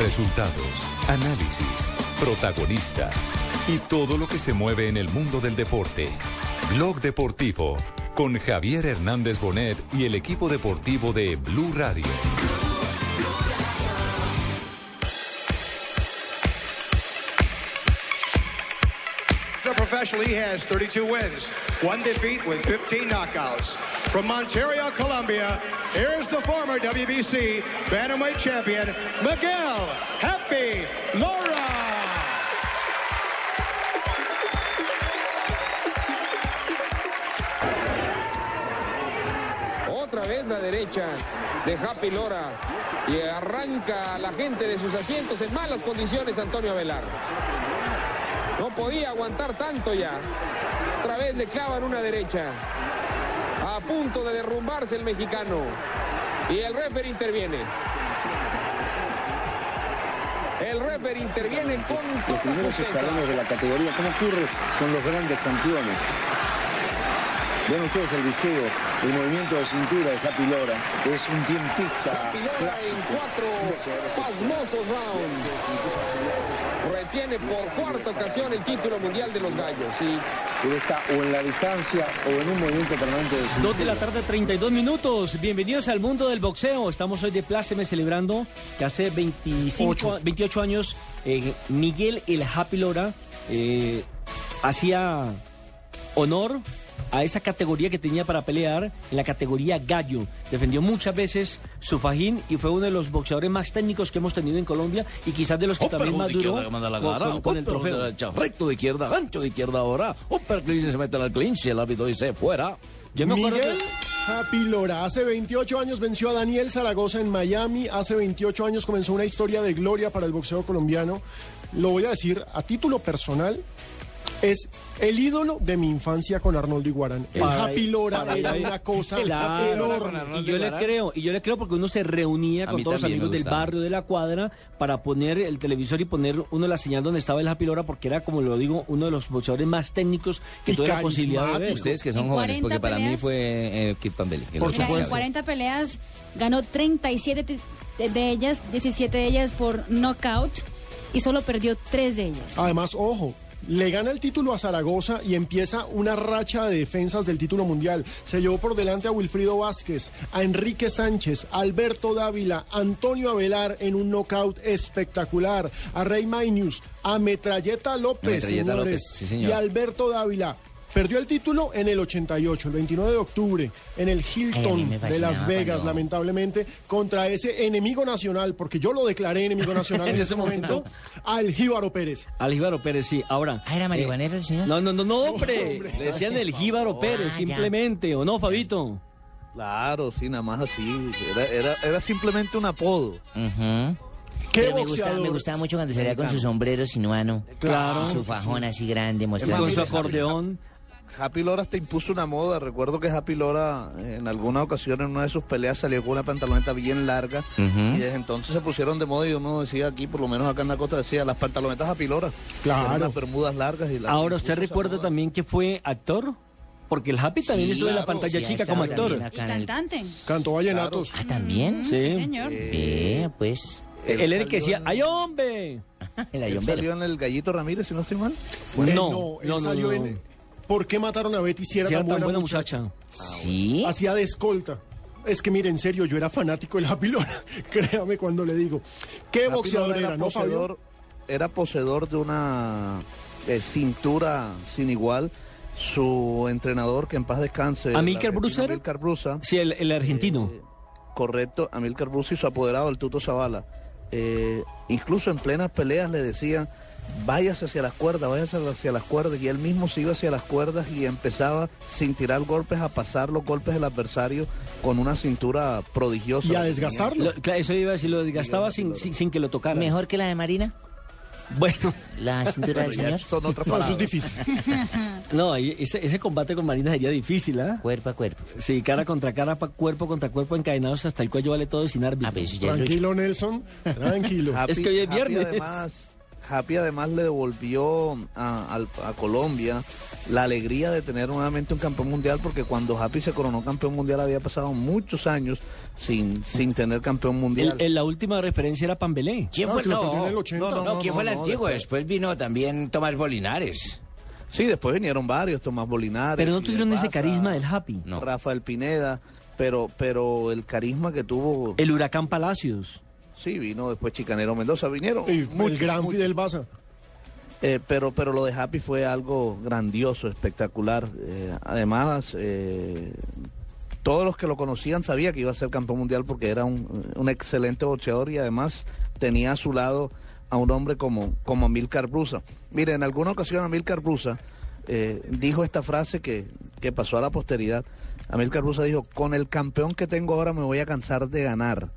Resultados, análisis, protagonistas y todo lo que se mueve en el mundo del deporte. Blog Deportivo con Javier Hernández Bonet y el equipo deportivo de Blue Radio. Professionally, he has 32 wins, one defeat with 15 knockouts. From Ontario, Colombia, here's the former WBC Bantamweight champion, Miguel Happy Laura. Otra vez la derecha de Happy Lora y arranca a la gente de sus asientos en malas condiciones Antonio Avelar. No podía aguantar tanto ya. Otra vez le clavan una derecha. Punto de derrumbarse el mexicano. Y el refer interviene. El refer interviene con los primeros escalones de la categoría, como ocurre con los grandes campeones. Ven ustedes el visteo, el movimiento de cintura de Happy Lora, es un tiempista Pilora en clásico. cuatro pasmosos rounds. Retiene por cuarta ocasión el título mundial de los gallos. Y Él está o en la distancia o en un movimiento permanente de cintura. Dos de la tarde, 32 minutos. Bienvenidos al mundo del boxeo. Estamos hoy de pláceme celebrando que hace 25, 28 años eh, Miguel El Happy Lora eh, hacía honor a esa categoría que tenía para pelear, en la categoría gallo. Defendió muchas veces su fajín y fue uno de los boxeadores más técnicos que hemos tenido en Colombia y quizás de los que también más duró con- el trofeo. derecha, recto de izquierda, gancho de izquierda ahora, un perclinch se mete al clinch y el árbitro dice fuera. Yo me acuerdo Miguel que- Happy Lora, hace 28 años venció a Daniel Zaragoza en Miami, hace 28 años comenzó una historia de gloria para el boxeo colombiano. Lo voy a decir a título personal, es el ídolo de mi infancia con Arnoldo Iguarán. El Para- Happy Lora para- era una cosa Claro, enorme. y yo le creo, y yo le creo porque uno se reunía A con todos los amigos del barrio de la cuadra para poner el televisor y poner uno la señal donde estaba el Happy Lora porque era, como lo digo, uno de los boxeadores más técnicos que tuve la posibilidad de ver. Ustedes que son En jóvenes, porque 40 para mí fue eh, Kid Pambelli. el Por Mira, en supuesto. 40 peleas ganó 37 de- de, de ellas, 17 de ellas por knockout y solo perdió 3 de ellas. Además, ojo, le gana el título a Zaragoza y empieza una racha de defensas del título mundial. Se llevó por delante a Wilfrido Vázquez, a Enrique Sánchez, a Alberto Dávila, Antonio Avelar en un knockout espectacular, a Rey Mainius, a Metralleta López, Metralleta señores, López, sí, señor. y a Alberto Dávila. Perdió el título en el 88, el 29 de octubre, en el Hilton de Las Vegas, cuando- lamentablemente, contra ese enemigo nacional, porque yo lo declaré enemigo nacional en ese momento, al Jíbaro Pérez. Al Jíbaro Pérez, sí. Ahora. Ah, ¿era marihuanero el señor? No, no, no, no, hombre. Le decían el Jíbaro Pérez, Ah, ya. simplemente. ¿O no, Fabito? Claro, sí, nada más así. Era, era, era simplemente un apodo. Ujú. ¿Qué Pero me, gustaba, me gustaba mucho cuando salía con su sombrero sinuano. Claro. Y su fajón así grande, mostrando. Con su acordeón. Happy Lora hasta impuso una moda. Recuerdo que Happy Lora eh, en alguna ocasión en una de sus peleas salió con una pantaloneta bien larga y desde entonces se pusieron de moda y uno decía aquí, por lo menos acá en la costa decía las pantalonetas Happy Lora. Claro. Eran Las bermudas largas y las Ahora, ¿usted recuerda también que fue actor? Porque el Happy también Sí, estuvo en la claro, pantalla sí, chica como actor. Y cantante. Cantó vallenatos. Ah, ¿también? Sí, Sí. señor. Ve, pues. Él Él era el que salió decía, en- ¡ay, hombre! El Él salió en el Gallito Ramírez, si no estoy mal. Él no, no, él no, no, stan no. en ¿Por qué mataron a Betty si era Si era tan buena, muchacha? muchacha. Sí. Hacía de escolta. Es que mire, en serio, yo era fanático del Happy Lora. Créame cuando le digo. ¿Qué Happy boxeador era, no, poseedor, era poseedor de una eh, cintura sin igual. Su entrenador, que en paz descanse. el ¿Amílcar argentino Brusa era? Amílcar Brusa. Sí, el, el argentino. Eh, correcto, Amílcar Brusa y su apoderado, el Tuto Zavala. Eh, incluso en plenas peleas le decían, váyase hacia las cuerdas, váyase hacia las cuerdas. Y él mismo se iba hacia las cuerdas y empezaba, sin tirar golpes, a pasar los golpes del adversario con una cintura prodigiosa. Y a desgastarlo. Lo- claro, eso iba a decir, lo desgastaba sin, sin, sin que lo tocara. Mejor que la de Marina. Bueno, La cintura del señor. son otras No, eso palabras. es difícil. no, ese, ese combate con Marina sería difícil, ¿ah? Cuerpo a cuerpo. Sí, cara contra cara, pa- cuerpo contra cuerpo, encadenados hasta el cuello vale todo y sin árbitro. Ah. Tranquilo, Nelson. Tranquilo. Happy- Es que hoy es Happy, viernes. Además, Happy además le devolvió a, Colombia la alegría de tener nuevamente un campeón mundial, porque cuando Happy se coronó campeón mundial había pasado muchos años sin, sin tener campeón mundial. El- el- la última referencia era Pambelé. ¿Quién No, fue? No, el no, 80. no, No, ¿quién no, fue el no, antiguo? después. Después vino también Tomás Bolinares. Sí, después vinieron varios, Tomás Bolinares. Pero no tuvieron ese carisma del Happy. Rafael Pineda, pero, pero el carisma que tuvo... El huracán Palacios. Sí, vino después Chicanero Mendoza, vinieron Y muchos, el gran muchos. Fidel Baza. Eh, pero, pero lo de Happy fue algo grandioso, espectacular. Eh, además, eh, todos los que lo conocían sabían que iba a ser campeón mundial porque era un, un excelente boxeador y además tenía a su lado a un hombre como, como Amílcar Brusa. Mire, en alguna ocasión Amílcar Brusa dijo esta frase que, que pasó a la posteridad. Amílcar Brusa dijo, con el campeón que tengo ahora me voy a cansar de ganar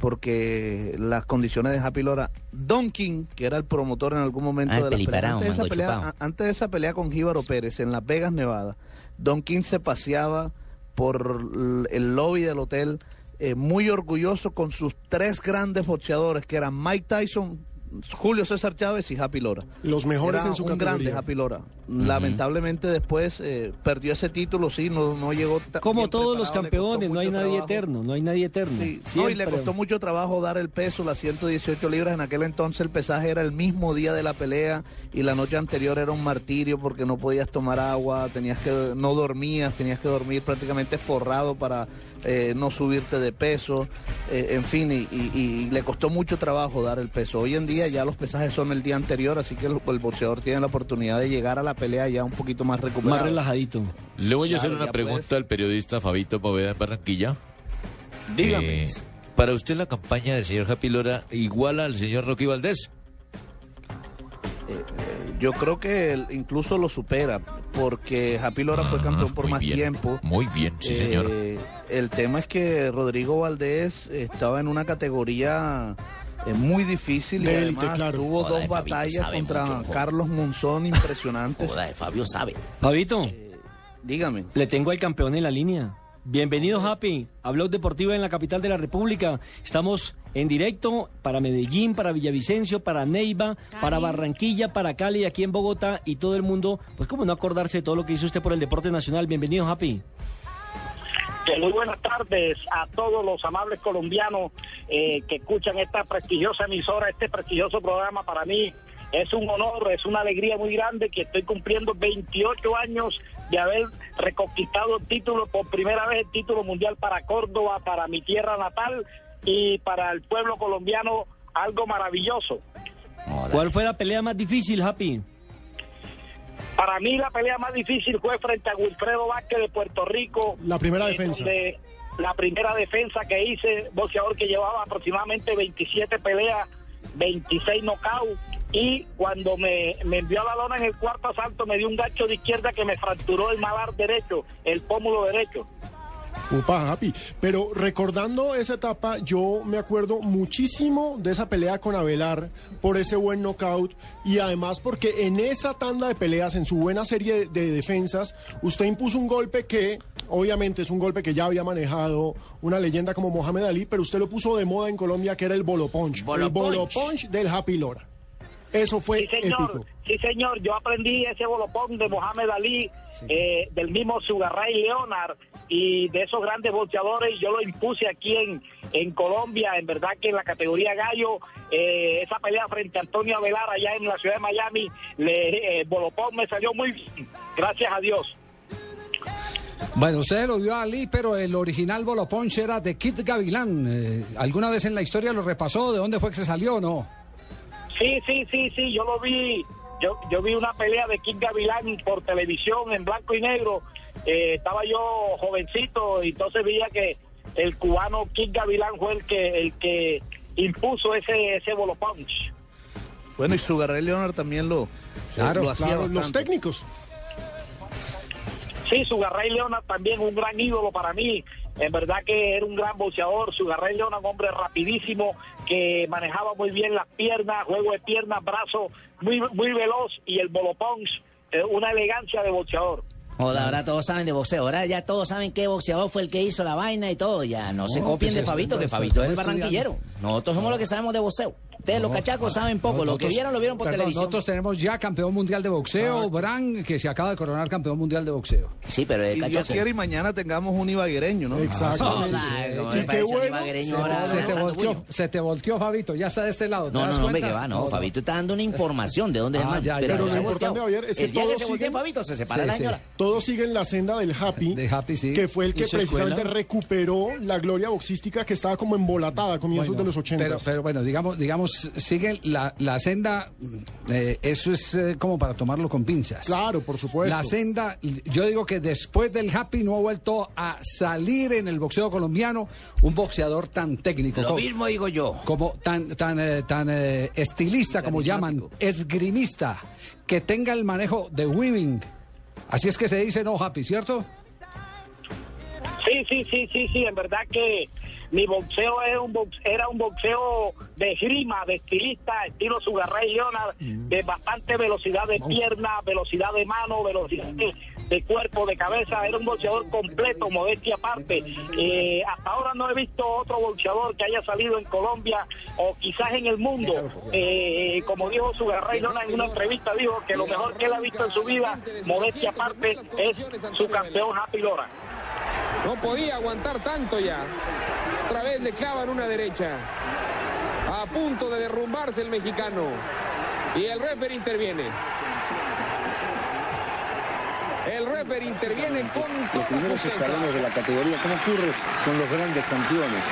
porque las condiciones de Happy Lora, Don King, que era el promotor en algún momento Ah, de la pelea, antes de, esa pelea antes de esa pelea con Jíbaro Pérez en Las Vegas, Nevada, Don King se paseaba por el lobby del hotel eh, muy orgulloso con sus tres grandes boxeadores, que eran Mike Tyson, Julio César Chávez y Happy Lora. Los mejores Era en su un categoría. grande Happy Lora. Lamentablemente después eh, perdió ese título, sí, no, no llegó Como todos los campeones, no hay nadie trabajo. eterno, no hay nadie eterno. Sí, no, y le costó mucho trabajo dar el peso, las 118 libras. En aquel entonces el pesaje era el mismo día de la pelea y la noche anterior era un martirio porque no podías tomar agua, tenías que no dormías, tenías que dormir prácticamente forrado para eh, no subirte de peso, eh, en fin, y, y- y le costó mucho trabajo dar el peso. Hoy en día ya los pesajes son el día anterior, así que el, el boxeador tiene la oportunidad de llegar a la pelea ya un poquito más recuperado. Más relajadito. Le voy a hacer una pregunta puedes. al periodista Fabito Poveda Barranquilla. Dígame. Eh, para usted la campaña del señor Happy Lora iguala al señor Rocky Valdés. Yo creo que él incluso lo supera, porque Happy Lora fue campeón por Ah, más bien, tiempo. Muy bien, sí, Eh, señor. El tema es que Rodrigo Valdés estaba en una categoría eh, muy difícil De y élite, además claro. tuvo Joda, dos de batallas contra mucho. Carlos Monzón impresionantes. Joda, Fabio sabe. Fabito, Dígame. le tengo al campeón en la línea. Bienvenido, Happy, a Blog Deportivo en la capital de la República. Estamos en directo para Medellín, para Villavicencio, para Neiva, para Barranquilla, para Cali, aquí en Bogotá y todo el mundo. Pues, cómo no acordarse de todo lo que hizo usted por el deporte nacional. Bienvenido, Happy. Muy buenas tardes a todos los amables colombianos eh, que escuchan esta prestigiosa emisora, este prestigioso programa. Para mí es un honor, es una alegría muy grande que estoy cumpliendo 28 años de haber reconquistado el título, por primera vez el título mundial para Córdoba, para mi tierra natal y para el pueblo colombiano, algo maravilloso. ¿Cuál fue la pelea más difícil, Happy? Para mí la pelea más difícil fue frente a Wilfredo Vázquez de Puerto Rico. La primera eh, defensa. donde la primera defensa que hice, boxeador que llevaba aproximadamente 27 peleas, 26 knockouts. Y cuando me, me envió a la lona en el cuarto asalto, me dio un gacho de izquierda que me fracturó el malar derecho, el pómulo derecho. Upa, Happy. Pero recordando esa etapa, yo me acuerdo muchísimo de esa pelea con Avelar por ese buen knockout y además porque en esa tanda de peleas, en su buena serie de defensas, usted impuso un golpe que obviamente es un golpe que ya había manejado una leyenda como Mohamed Ali, pero usted lo puso de moda en Colombia que era el bolo punch. Bolo el bolo punch del Happy Lora. Eso fue Sí, señor. épico. Sí, señor. Yo aprendí ese bolopón de Mohamed Ali, eh, del mismo Sugar Ray Leonard y de esos grandes boxeadores. Yo lo impuse aquí en, en Colombia. En verdad que en la categoría gallo, eh, esa pelea frente a Antonio Avelar allá en la ciudad de Miami, le, eh, bolopón me salió muy bien. Gracias a Dios. Bueno, usted lo vio a Ali, pero el original Bolo Punch era de Kit Gavilán. Eh, ¿Alguna vez en la historia lo repasó? ¿De dónde fue que se salió o no? Sí, sí, sí, sí, yo lo vi. Yo, yo vi una pelea de King Gavilán por televisión en blanco y negro. Eh, estaba yo jovencito y entonces veía que el cubano King Gavilán fue el que el que impuso ese ese bolo punch. Bueno, y Sugar Ray Leonard también lo, Claro, lo hacía claro, los técnicos. Sí, Sugar Ray Leonard también un gran ídolo para mí. En verdad que era un gran boxeador. Sugar Ray Leonard, un hombre rapidísimo que manejaba muy bien las piernas, juego de piernas, brazo muy muy veloz y el bolo punch, eh, una elegancia de boxeador. Joda, ahora todos saben de boxeo. Ahora ya todos saben qué boxeador fue el que hizo la vaina y todo. Ya no, se copien pues de Fabito, que Fabito es el barranquillero. Nosotros somos los que sabemos de boxeo. Ustedes los No, cachacos saben poco. Lo que vieron, lo vieron por perdón, televisión. Nosotros tenemos ya campeón mundial de boxeo, Bran, que se acaba de coronar campeón mundial de boxeo. Sí, pero Y Dios quiere y mañana tengamos un ibaguereño, ¿no? Como Sí, me qué bueno. Se- ahora, se, te volteó, se te volteó, Fabito, ya está de este lado. ¿te No, das no, hombre, que va, no. Fabito está dando una información de dónde Ah, es el ya, ya, pero no Lo importante. Javier, es que el día se Fabito, se separa la señora. Todos siguen la senda del Happy, De Happy, sí. que fue el que ¿Y precisamente recuperó la gloria boxística que estaba como embolatada a comienzos de los 80. Pero, pero bueno, digamos, digamos, sigue la, la senda, eh, eso es eh, como para tomarlo con pinzas. Claro, por supuesto. La senda, yo digo que después del Happy no ha vuelto a salir en el boxeo colombiano un boxeador tan técnico. Lo como, mismo digo yo. como tan, tan, eh, tan eh, estilista, como llaman, esgrimista, que tenga el manejo de weaving. Así es que se dice no Happy, ¿cierto? Sí, sí, sí, sí, sí, en verdad que mi boxeo es un box- era un boxeo de grima, de estilista, estilo Sugar Ray Leonard, de bastante velocidad de pierna, velocidad de mano, velocidad de, de cuerpo, de cabeza, era un boxeador completo, modestia aparte. Eh, hasta ahora no he visto otro boxeador que haya salido en Colombia o quizás en el mundo. Eh, como dijo Sugar Ray Leonard en una entrevista, dijo que lo mejor que él ha visto en su vida, modestia aparte, es su campeón Happy Lora. No podía aguantar tanto ya. Otra vez le clavan una derecha. A punto de derrumbarse el mexicano. Y el referee interviene. El referee interviene con Los primeros escalones de la categoría, como ocurre con los grandes campeones.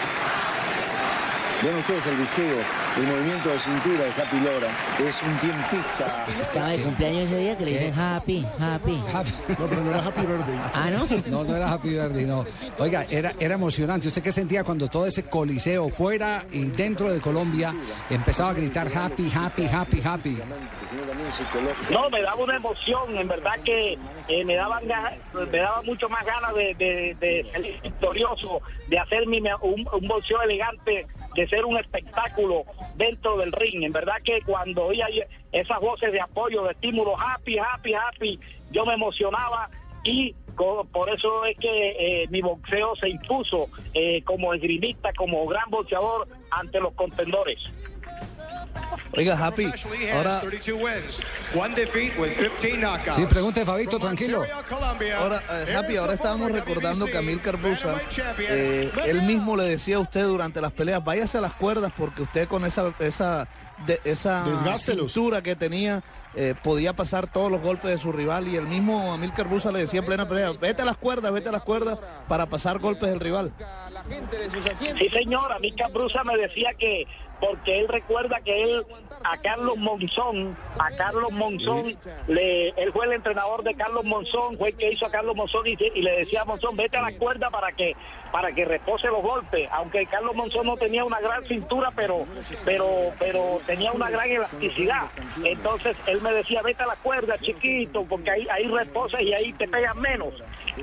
Vean ustedes el visteo, el movimiento de cintura de Happy Lora. Es un tiempista. Estaba de cumpleaños ese día que le dicen happy, happy. No, pero no era Happy Birthday. Ah, ¿no? No, no era Happy Birthday, no. Oiga, era, era emocionante. ¿Usted qué sentía cuando todo ese coliseo fuera y dentro de Colombia empezaba a gritar happy, happy, happy, happy? No, me daba una emoción, en verdad que eh, me daban me daba mucho más ganas de, de, de salir victorioso, de hacer mi, me- un, un boxeo elegante, de ser un espectáculo dentro del ring. En verdad que cuando oía esas voces de apoyo, de estímulo, happy, happy, happy, yo me emocionaba y por eso es que eh, mi boxeo se impuso eh, como esgrimista, como gran boxeador ante los contendores. Oiga, Happy, ahora, 32 wins, one defeat with 15 knockouts. Sí, pregunte, Fabito, tranquilo. ahora eh, Happy, ahora estábamos recordando que Amílcar Busa, eh, él mismo le decía a usted durante las peleas, váyase a las cuerdas porque usted con esa esa de, esa Desgástelos. cintura que tenía eh, podía pasar todos los golpes de su rival y el mismo Amílcar Busa le decía en plena pelea, vete a las cuerdas, vete a las cuerdas para pasar golpes del rival. Sí, señor, a mí Cabruza me decía que, porque él recuerda que él, a Carlos Monzón, a Carlos Monzón, le, él fue el entrenador de Carlos Monzón, fue el que hizo a Carlos Monzón y, y le decía a Monzón, vete a la cuerda para que para que repose los golpes, aunque Carlos Monzón no tenía una gran cintura, pero pero pero tenía una gran elasticidad. Entonces él me decía, vete a la cuerda, chiquito, porque ahí, ahí reposas y ahí te pegan menos.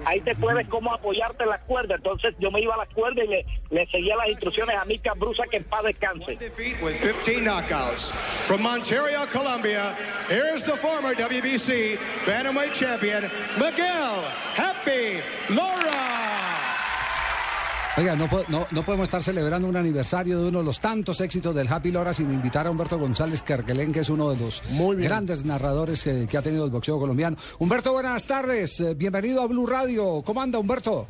Ahí te puedes como apoyarte en la cuerda. Entonces yo me iba a la cuerda y le, seguía las instrucciones a mi Brusa que en paz descanse. with 15 knockouts. From Monterio, Colombia, here's the former WBC Bantamweight champion, Miguel Happy Laura. Oiga, no, no, no podemos estar celebrando un aniversario de uno de los tantos éxitos del Happy Lora sin invitar a Humberto González Carquelén, que es uno de los grandes narradores eh, que ha tenido el boxeo colombiano. Humberto, buenas tardes. eh, bienvenido a Blue Radio. ¿Cómo anda, Humberto?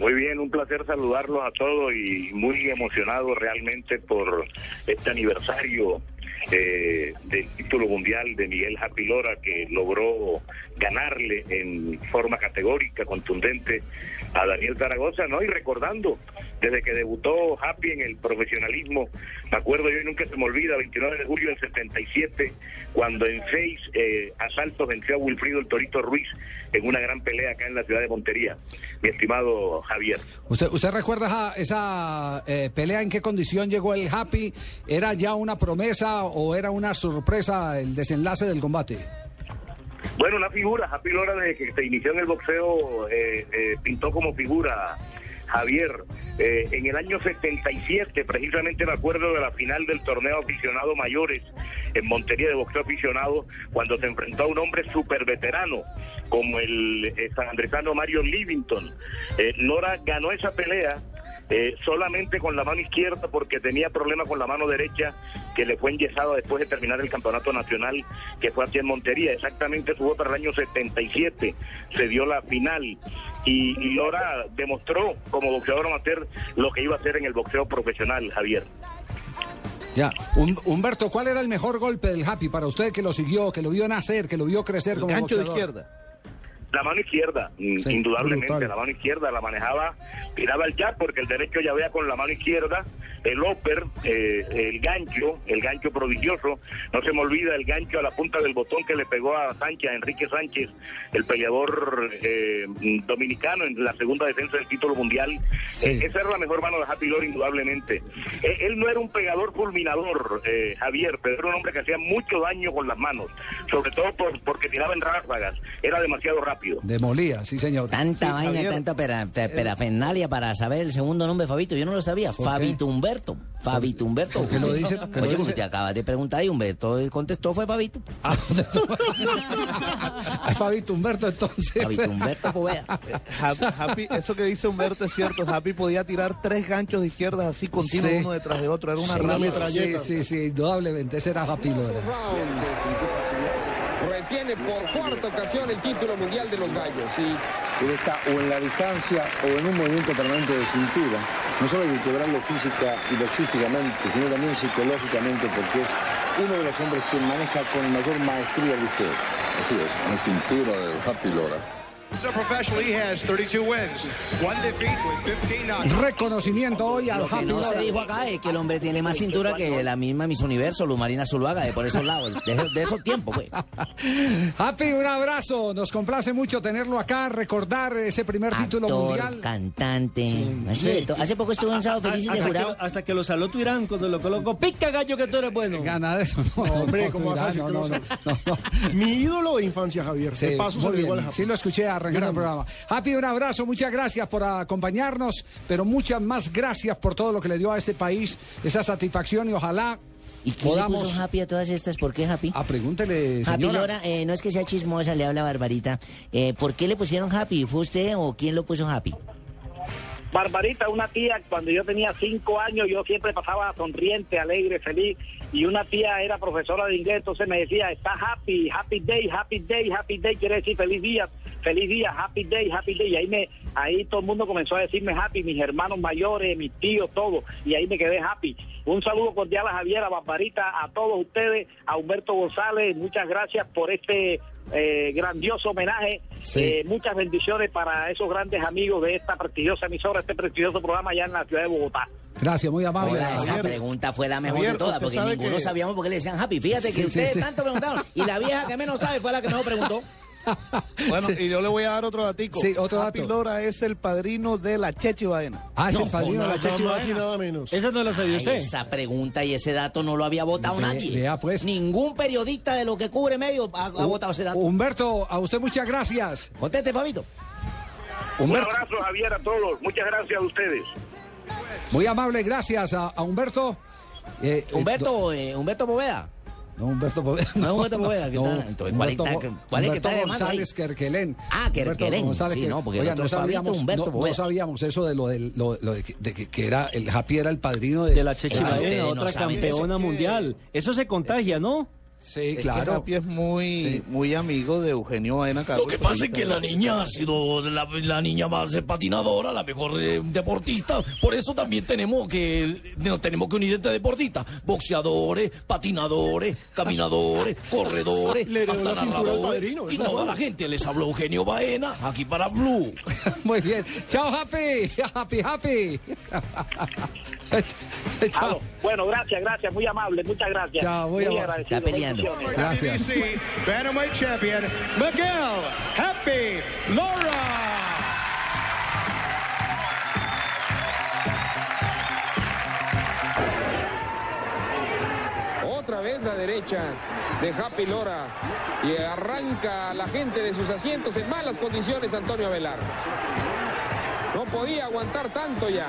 Muy bien, un placer saludarlos a todos y muy emocionado realmente por este aniversario eh, del título mundial de Miguel Happy Lora que logró ganarle en forma categórica, contundente a Daniel Zaragoza, ¿no? Y recordando, desde que debutó Happy en el profesionalismo, me acuerdo yo y nunca se me olvida, 29 de julio del 77, cuando en seis eh, asaltos venció a Wilfrido el Torito Ruiz en una gran pelea acá en la ciudad de Montería, mi estimado Javier. ¿Usted, usted recuerda esa, eh, pelea en qué condición llegó el Happy? ¿Era ya una promesa o era una sorpresa el desenlace del combate? Bueno, una figura, Happy Lora desde que se inició en el boxeo eh, eh, pintó como figura Javier. Eh, en el año 77, precisamente me acuerdo de la final del torneo aficionado mayores en Montería de boxeo aficionado, cuando se enfrentó a un hombre súper veterano como el eh, sanandresano Mario Livington. Eh, Lora ganó esa pelea eh, solamente con la mano izquierda porque tenía problemas con la mano derecha que le fue enyesada después de terminar el campeonato nacional que fue aquí en Montería. Exactamente su para el año 77 se dio la final y, y Lora demostró como boxeador amateur lo que iba a hacer en el boxeo profesional, Javier. Ya, Humberto, ¿cuál era el mejor golpe del Happy para usted que lo siguió, que lo vio nacer, que lo vio crecer como gancho de boxeador? izquierda. La mano izquierda, mm, Sí, indudablemente, brutal. la mano izquierda la manejaba, tiraba el jab porque el derecho ya vea con la mano izquierda, el upper, eh, el gancho, el gancho prodigioso, no se me olvida el gancho a la punta del botón que le pegó a Sánchez, a Enrique Sánchez, el peleador eh, dominicano en la segunda defensa del título mundial. Eh, esa era la mejor mano de Happy Lore, indudablemente. Eh, él no era un pegador fulminador, Javier, pero era un hombre que hacía mucho daño con las manos, sobre todo por- porque tiraba en ráfagas, era demasiado rápido. Demolía, sí señor. Tanta vaina, Javier. tanta pera- te- perafernalia para saber el segundo nombre de Fabito. Yo no lo sabía. ¿Por qué? Fabito Humberto. Fabito Humberto. ¿Por qué lo dice? ¿Por qué lo Oye, como dice? te acabas de preguntar y Humberto contestó fue Fabito. Ay, Fabito Humberto, entonces. Fabito Humberto Poveda. Ha- Happy, eso que dice Humberto es cierto. Happy podía tirar tres ganchos de izquierdas así continuos, Sí. uno detrás de otro. Era una Sí, ráfaga. Sí, sí, sí, indudablemente. Ese era Happy Lora. Retiene por cuarta ocasión el título mundial de los gallos. Y Él está o en la distancia o en un movimiento permanente de cintura. No solo hay que quebrarlo física y boxísticamente, sino también psicológicamente, porque es uno de los hombres que maneja con mayor maestría el. Así es, con la cintura del Happy Lora. So professional, he has 32 wins, one defeat with 15 knockouts. Reconocimiento hoy al Lo que Happy no se dijo acá es que el hombre tiene más cintura que la misma Miss Universo, Luz Marina Zuluaga, de por esos lados, de, de esos tiempos, pues. Happy, un abrazo. Nos complace mucho tenerlo acá, recordar ese primer título Actor, mundial. cantante. De to- Hace poco estuvo en Sábado Feliz y de hasta, jurado. que, hasta que lo saló Tuirán cuando lo colocó. Pica gallo que tú eres bueno. Ganadero. No, Hombre, no, ¿cómo vas a decir no, no, no no, no, no. Mi ídolo de infancia, Javier. Sí, de paso muy bien. Sí lo escuché arrancando el programa. Happy, un abrazo, muchas gracias por acompañarnos, pero muchas más gracias por todo lo que le dio a este país, esa satisfacción y ojalá ¿Y le podamos... puso Happy a todas estas? ¿Por qué Happy? Ah, pregúntele, Happy señora. Lora, eh, no es que sea chismosa, le habla Barbarita. Eh, ¿Por qué le pusieron Happy? ¿Fue usted o quién lo puso Happy? Barbarita, una tía, cuando yo tenía cinco años, yo siempre pasaba sonriente, alegre, feliz, y una tía era profesora de inglés, entonces me decía, está happy, happy day, happy day, happy day, quiere decir feliz día, feliz día, happy day, happy day, y ahí, me, ahí todo el mundo comenzó a decirme happy, mis hermanos mayores, mis tíos, todo, y ahí me quedé happy. Un saludo cordial a Javier, a Barbarita, a todos ustedes, a Humberto González, muchas gracias por este eh, grandioso homenaje. Sí. Eh, muchas bendiciones para esos grandes amigos de esta prestigiosa emisora, este prestigioso programa allá en la ciudad de Bogotá. Gracias, muy amable. Hola, esa Javier. pregunta fue la mejor Javier, de todas, porque ninguno que- sabíamos por qué le decían Happy. Fíjate que sí, ustedes sí. tanto preguntaron, y la vieja que menos sabe fue la que mejor preguntó. Bueno, y yo le voy a dar otro datico. Sí, otro Happy dato. Lora es el padrino de la Chechi Baena. Ah, es el No, padrino de la nada Chechi más y Baena. nada menos. Esa no la sabía Ay, usted. esa pregunta y ese dato no lo había votado Ve- nadie. vea, pues. Ningún periodista de lo que cubre medio ha, ha votado ese dato. Humberto, a usted muchas gracias. Conteste, Fabito. Un Humberto, abrazo, Javier, a todos. Muchas gracias a ustedes. muy amable, gracias a, a Humberto. Eh, eh, Humberto, eh, Humberto Poveda. No, Humberto Poveda. No Humberto Poveda, ¿qué No? Entonces, ¿cuál Humberto, está- cuál es que Humberto está de mando González ahí? Kerkelén. Ah, Humberto Kerkelén. González Sí, que- no, porque Oiga, no sabíamos, Humberto no, no sabíamos eso de lo, del, lo, lo de, que- de que, que era el Happy era el padrino de, De la Chechi Baena, ustedes no otra campeona mundial. Eso se contagia, ¿no? Sí, Es que claro. Happy es muy, muy amigo de Eugenio Baena Carlos. Lo que pasa es que la niña ha sido la, la niña más eh, patinadora, la mejor eh, deportista. Por eso también tenemos que nos tenemos que unir entre deportistas. Boxeadores, patinadores, caminadores, corredores, Le heredó hasta la cintura al narradores. padrino, Y toda la gente les habló Eugenio Baena, aquí para Blue. Muy bien. Chao, Happy. Happy, Happy. Chao. Bueno, gracias, gracias, muy amable, muchas gracias. Chao, muy amable. agradecido. Bendiciones. Gracias. WBC Bantamweight Champion, Miguel Happy Laura. Otra vez la derecha de Happy Lora. Y arranca a la gente de sus asientos en malas condiciones Antonio Avelar. No podía aguantar tanto ya.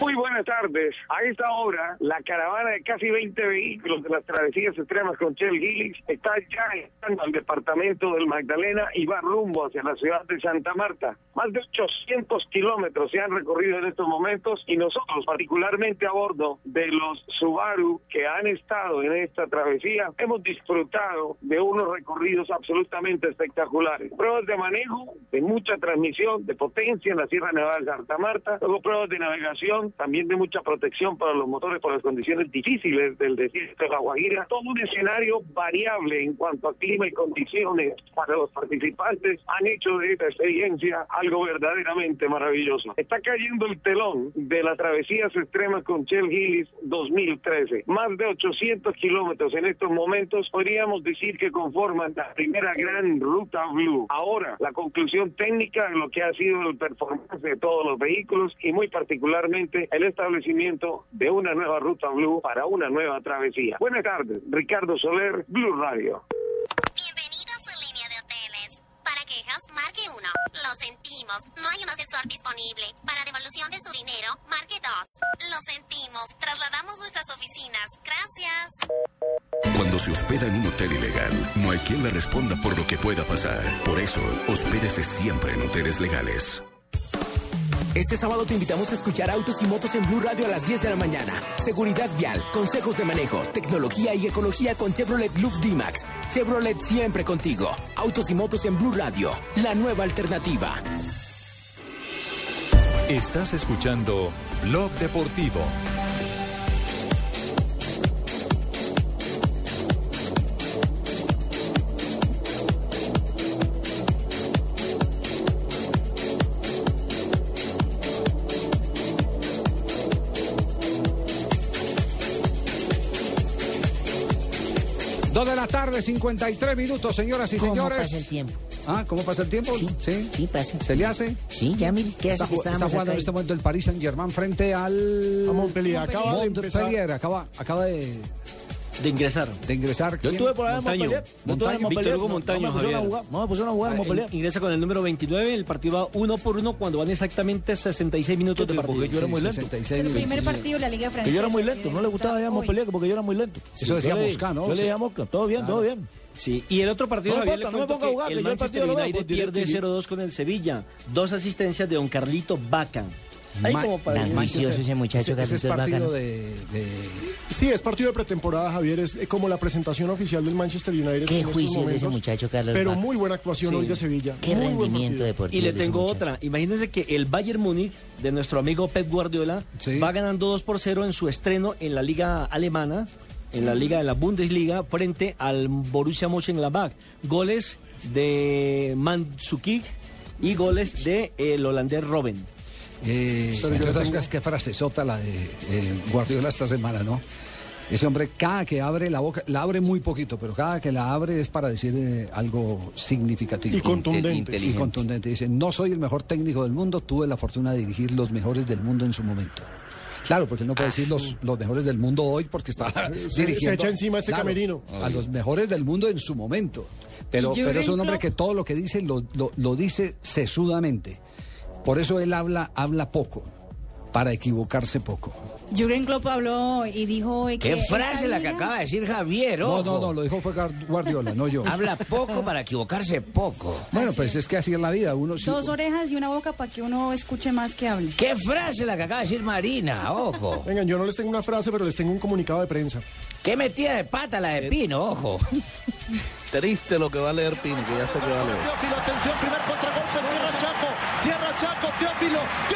Muy buenas tardes. A esta hora, la caravana de casi 20 vehículos de las travesías extremas con Shell Gillis está ya entrando al departamento del Magdalena y va rumbo hacia la ciudad de Santa Marta. Más de 800 kilómetros se han recorrido en estos momentos y nosotros, particularmente a bordo de los Subaru que han estado en esta travesía, hemos disfrutado de unos recorridos absolutamente espectaculares. Pruebas de manejo, de mucha transmisión, de potencia en la Sierra Nevada de Santa Marta, luego pruebas de navegación, también de mucha protección para los motores por las condiciones difíciles del desierto de la Guajira, todo un escenario variable en cuanto a clima y condiciones para los participantes han hecho de esta experiencia algo verdaderamente maravilloso. Está cayendo el telón de las travesías extremas con Shell Hillis 2013. Más de 800 kilómetros en estos momentos podríamos decir que conforman la primera gran ruta Blue. Ahora, la conclusión técnica de lo que ha sido el performance de todos los vehículos y muy particularmente el establecimiento de una nueva ruta Blue para una nueva travesía. Buenas tardes, Ricardo Soler, Blue Radio. Bienvenido a su línea de hoteles. Para quejas, marque 1. Lo sentimos, no hay un asesor disponible. Para devolución de su dinero, marque 2. Lo sentimos, trasladamos nuestras oficinas. Gracias. Cuando se hospeda en un hotel ilegal, no hay quien le responda por lo que pueda pasar. Por eso, hospédese siempre en hoteles legales. Este sábado te invitamos a escuchar Autos y Motos en Blue Radio a las 10 de la mañana. Seguridad vial, consejos de manejo, tecnología y ecología con Chevrolet Loop D-Max. Chevrolet siempre contigo. Autos y Motos en Blue Radio, la nueva alternativa. Estás escuchando Blog Deportivo. De la tarde, 53 minutos, señoras y ¿Cómo señores. pasa el tiempo? Ah, ¿cómo pasa el tiempo? Sí, sí, pasa. ¿Se le hace? Sí, ya mire, ¿qué hace Está, que está jugando acá en este momento el Paris Saint Germain frente al. A Montpellier. Acaba de empezar. Montpellier, acaba, acaba de. De ingresar. De ingresar. Yo ¿quién? estuve por allá en Montaño. Montpellier. Yo en Montaño. Montpellier. Víctor Hugo No- Montaño, No me pusieron a Javier. jugar. No me pusieron a jugar en Ah, Montpellier. in- Ingresa con el número 29, el partido va uno por uno cuando van exactamente 66 minutos de Porque partido. yo era muy lento. 66 El primer minutos. partido de la Liga Francesa. Que yo era muy lento, no le gustaba allá en hoy. Montpellier porque yo era muy lento. Eso decía Yo Mosca, ¿no? Yo le Sí. decía a Mosca, todo bien, todo bien. Sí, y el otro partido No me Javier, importa, le no me ponga a jugar, que que el yo el Manchester partido lo veo United por pierde DirecTV. 0-2 con el Sevilla. Dos asistencias de Don Carlito Vaca. Ahí como para Tan ese muchacho, Ese, ese es partido de, de- Sí, es partido de pretemporada, Javier. Es eh, como la presentación oficial del Manchester United. Qué juicio de ese momentos. muchacho, Carlos Pero Vaca. muy buena actuación Sí. hoy de Sevilla. Qué Muy rendimiento deportivo. Y le tengo otra. Imagínense que el Bayern Múnich de nuestro amigo Pep Guardiola Sí. va ganando 2 por 0 en su estreno en la liga alemana, en la liga de la Bundesliga, frente al Borussia Mönchengladbach. Goles de Mandzukic y goles de el holandés Robben. Eh, Pero yo otras tengo- cosas, qué frase sota la de eh, Guardiola esta semana, ¿no? Ese hombre, cada que abre la boca, la abre muy poquito, pero cada que la abre es para decir eh, algo significativo. Y contundente. Y contundente. Dice, no soy el mejor técnico del mundo, tuve la fortuna de dirigir los mejores del mundo en su momento. Claro, porque él no puede decir los, los mejores del mundo hoy porque está Se- dirigiendo. se echa encima ese claro, camerino. A los mejores del mundo en su momento. Pero, pero es un hombre que todo lo que dice lo, lo, lo dice sesudamente. Por eso él habla, habla poco, para equivocarse poco. Jürgen Klopp habló y dijo que Qué frase la que acaba de decir Javier, No, ojo. no, no, lo dijo fue Guardiola, no yo. Habla poco para equivocarse poco. Bueno, pues es que así es la vida. Uno Dos orejas y una boca para que uno escuche más que hable. Qué frase la que acaba de decir Marina, ojo. Vengan, yo no les tengo una frase, pero les tengo un comunicado de prensa. Qué metida de pata la de Pino, ojo. Triste lo que va a leer Pino, que ya sé que va a leer. Atención, primer contragolpe, Chaco,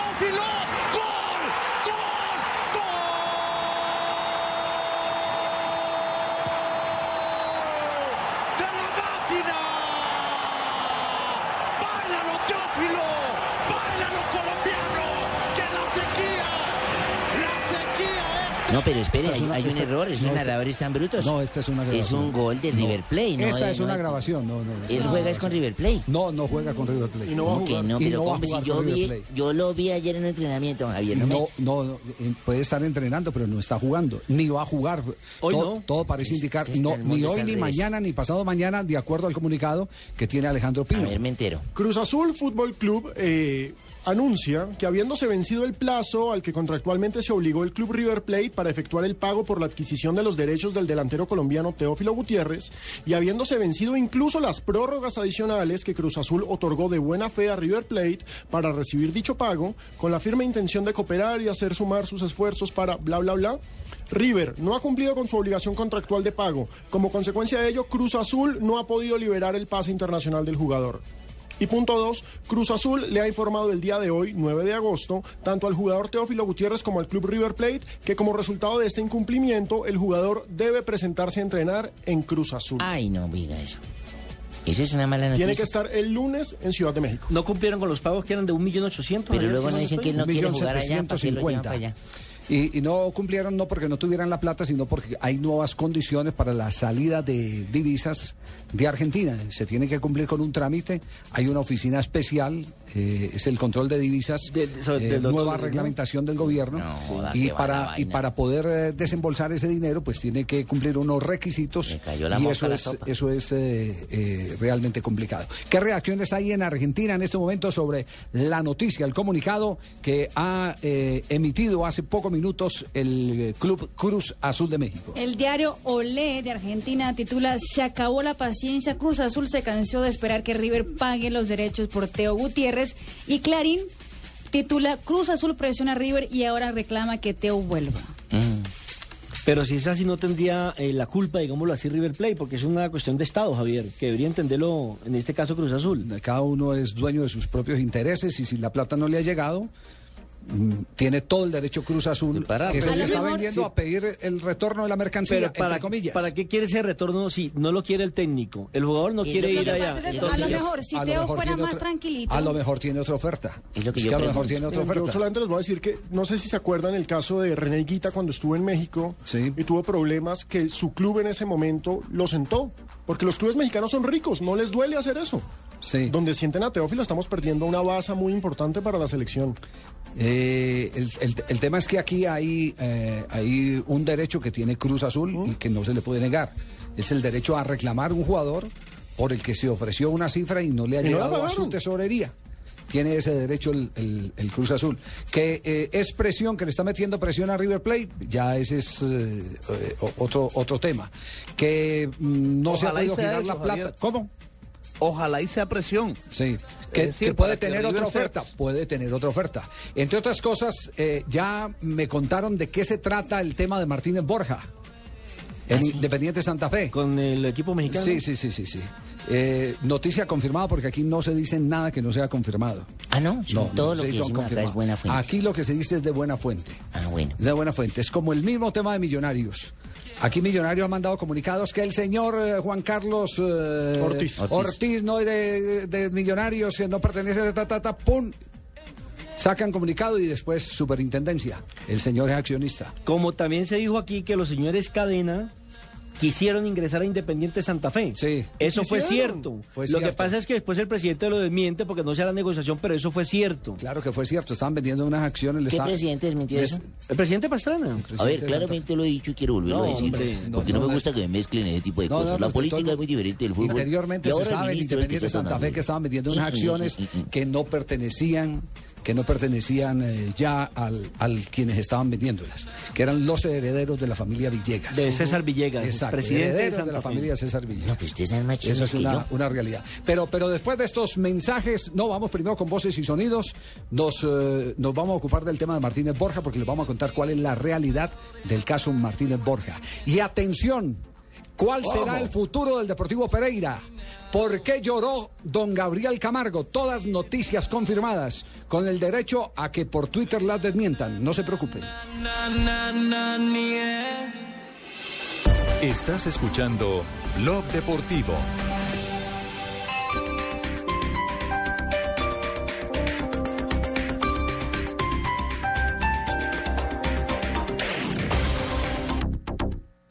No, pero espere, Esta es hay, una- hay un esta- error, esos no, narradores están brutos. No, esta es una Es grabación. un gol de No. River Plate, ¿no? Esta es no una grabación, no, no. Él juega es con River Plate. No, no juega con River Plate. Y no va a ¿Cómo que jugar. no? Pero no a si yo con River vi, yo lo vi ayer en entrenamiento, Javier. No, No, no, no, puede estar entrenando, pero no está jugando, ni va a jugar. Hoy todo, no. todo parece indicar, está no, el ni hoy, ni mañana, ni pasado mañana, de acuerdo al comunicado que tiene Alejandro A Pino. ver, me entero. Cruz Azul Fútbol Club eh, anuncia que habiéndose vencido el plazo al que contractualmente se obligó el club River Plate para efectuar el pago por la adquisición de los derechos del delantero colombiano Teófilo Gutiérrez y habiéndose vencido incluso las prórrogas adicionales que Cruz Azul otorgó de buena fe a River Plate para recibir dicho pago, con la firme intención de cooperar y hacer sumar sus esfuerzos para bla bla bla. River no ha cumplido con su obligación contractual de pago. Como consecuencia de ello, Cruz Azul no ha podido liberar el pase internacional del jugador. Y punto dos, Cruz Azul le ha informado el día de hoy, 9 de agosto, tanto al jugador Teófilo Gutiérrez como al club River Plate, que como resultado de este incumplimiento, el jugador debe presentarse a entrenar en Cruz Azul. Ay, no, mira eso. Esa es una mala noticia. Tiene que estar el lunes en Ciudad de México. No cumplieron con los pagos que eran de 1.800.000. Pero luego no dicen que él no quiere jugar allá, ¿para qué lo llevan para 1.750.000. allá? Y, y no cumplieron no porque no tuvieran la plata, sino porque hay nuevas condiciones para la salida de divisas de Argentina. Se tiene que cumplir con un trámite. Hay una oficina especial, eh, es el control de divisas, so- eh, nueva reglamentación del gobierno. joda, y para y para poder eh, desembolsar ese dinero, pues tiene que cumplir unos requisitos. cayó la y eso es, eso es eh, eh, realmente complicado. ¿Qué reacciones hay en Argentina en este momento sobre la noticia, el comunicado que ha eh, emitido hace pocos minutos el Club Cruz Azul de México? El diario Olé de Argentina titula Se acabó la paciencia, Cruz Azul se cansó de esperar que River pague los derechos por Teo Gutiérrez y Clarín titula Cruz Azul presiona a River y ahora reclama que Teo vuelva. Pero si es así, no tendría eh, la culpa, digámoslo así, River Plate, porque es una cuestión de Estado, Javier, que debería entenderlo, en este caso, Cruz Azul. Cada uno es dueño de sus propios intereses y si la plata no le ha llegado, mm, tiene todo el derecho Cruz Azul, que A se le está vendiendo Sí. a pedir el retorno de la mercancía, Pero para, entre comillas. ¿para qué quiere ese retorno si no lo quiere el técnico? El jugador no Y quiere ir que allá. es a lo mejor, si Teo fuera más otra- tranquilito. A lo mejor tiene otra oferta. Es lo que Es yo que a lo mejor tiene otra Yo oferta. solamente les voy a decir que no sé si se acuerdan el caso de René Guita cuando estuvo en México y tuvo problemas que su club en ese momento lo sentó. Porque los clubes mexicanos son ricos, no les duele hacer eso. Donde sienten a Teófilo estamos perdiendo una base muy importante para la selección. Eh, el, el- el tema es que aquí hay, eh, hay un derecho que tiene Cruz Azul y que no se le puede negar. Es el derecho a reclamar un jugador por el que se ofreció una cifra y no le ha no llegado a su tesorería. Tiene ese derecho el, Cruz Azul. Que eh, es presión, que le está metiendo presión a River Plate, ya ese es eh, eh, otro, otro tema. Que mm, no se ha podido girar eso, la plata. Javier. ¿Cómo? Ojalá y sea presión. Sí, que, decir, que puede que tener otra oferta, puede tener otra oferta. Entre otras cosas, eh, ya me contaron de qué se trata el tema de Martínez Borja. En Independiente Santa Fe. Con el equipo mexicano. Sí, sí, sí, sí, sí. Eh, noticia confirmada porque aquí no se dice nada que no sea confirmado. Ah, no, sí, todo lo que decimos acá es buena fuente. Aquí lo que se dice es de buena fuente. Ah, bueno. De buena fuente. Es como el mismo tema de Millonarios. Aquí Millonarios ha mandado comunicados que el señor eh, Juan Carlos eh, Ortiz. Ortiz. no es de, de Millonarios, que no pertenece a ta, ta, ta, pum. Sacan comunicado y después superintendencia. El señor es accionista. Como también se dijo aquí que los señores Cadena quisieron ingresar a Independiente Santa Fe. Sí. Eso fue cierto. Fue lo que pasa es que después el presidente lo desmiente porque no se hará negociación, pero eso fue cierto. Claro que fue cierto, estaban vendiendo unas acciones. ¿Qué estaban- presidente desmintió les- eso? El presidente Pastrana. A ver, claramente lo he dicho y quiero volverlo No, a decir. hombre, porque no, no, no, me gusta que me mezclen ese tipo de No, cosas. no, la no, política todo- es muy diferente del fútbol. Anteriormente se sabe en Independiente Santa Fe que estaban vendiendo unas acciones que no pertenecían que no pertenecían eh, ya al, al quienes estaban vendiéndolas, que eran los herederos de la familia Villegas. De César Villegas, Exacto, presidente de herederos de, Santa la Fe. familia César Villegas. No, pues ustedes más Eso es que una, yo. una realidad. Pero, pero después de estos mensajes, no, vamos primero con voces y sonidos. Nos, eh, nos vamos a ocupar del tema de Martínez Borja porque les vamos a contar cuál es la realidad del caso Martínez Borja. Y atención, ¿cuál será el futuro del Deportivo Pereira? ¿Por qué lloró don Gabriel Camargo? Todas noticias confirmadas con el derecho a que por Twitter las desmientan. No se preocupen. Estás escuchando Blog Deportivo.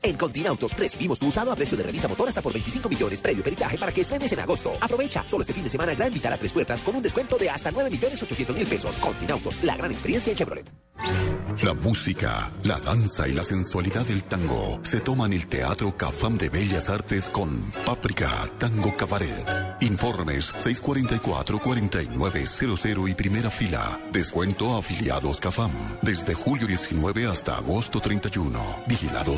En Continautos recibimos tu usado a precio de revista motor hasta por 25 millones previo peritaje para que estrenes en agosto. Aprovecha, solo este fin de semana gran Vitara tres puertas con un descuento de hasta 9 millones 800 mil pesos. Continautos, la gran experiencia en Chevrolet. La música, la danza y la sensualidad del tango se toman el Teatro Cafam de Bellas Artes con Páprica Tango Cabaret. Informes 644-4900 y primera fila. Descuento a afiliados Cafam. Desde julio 19 hasta agosto 31. Vigilado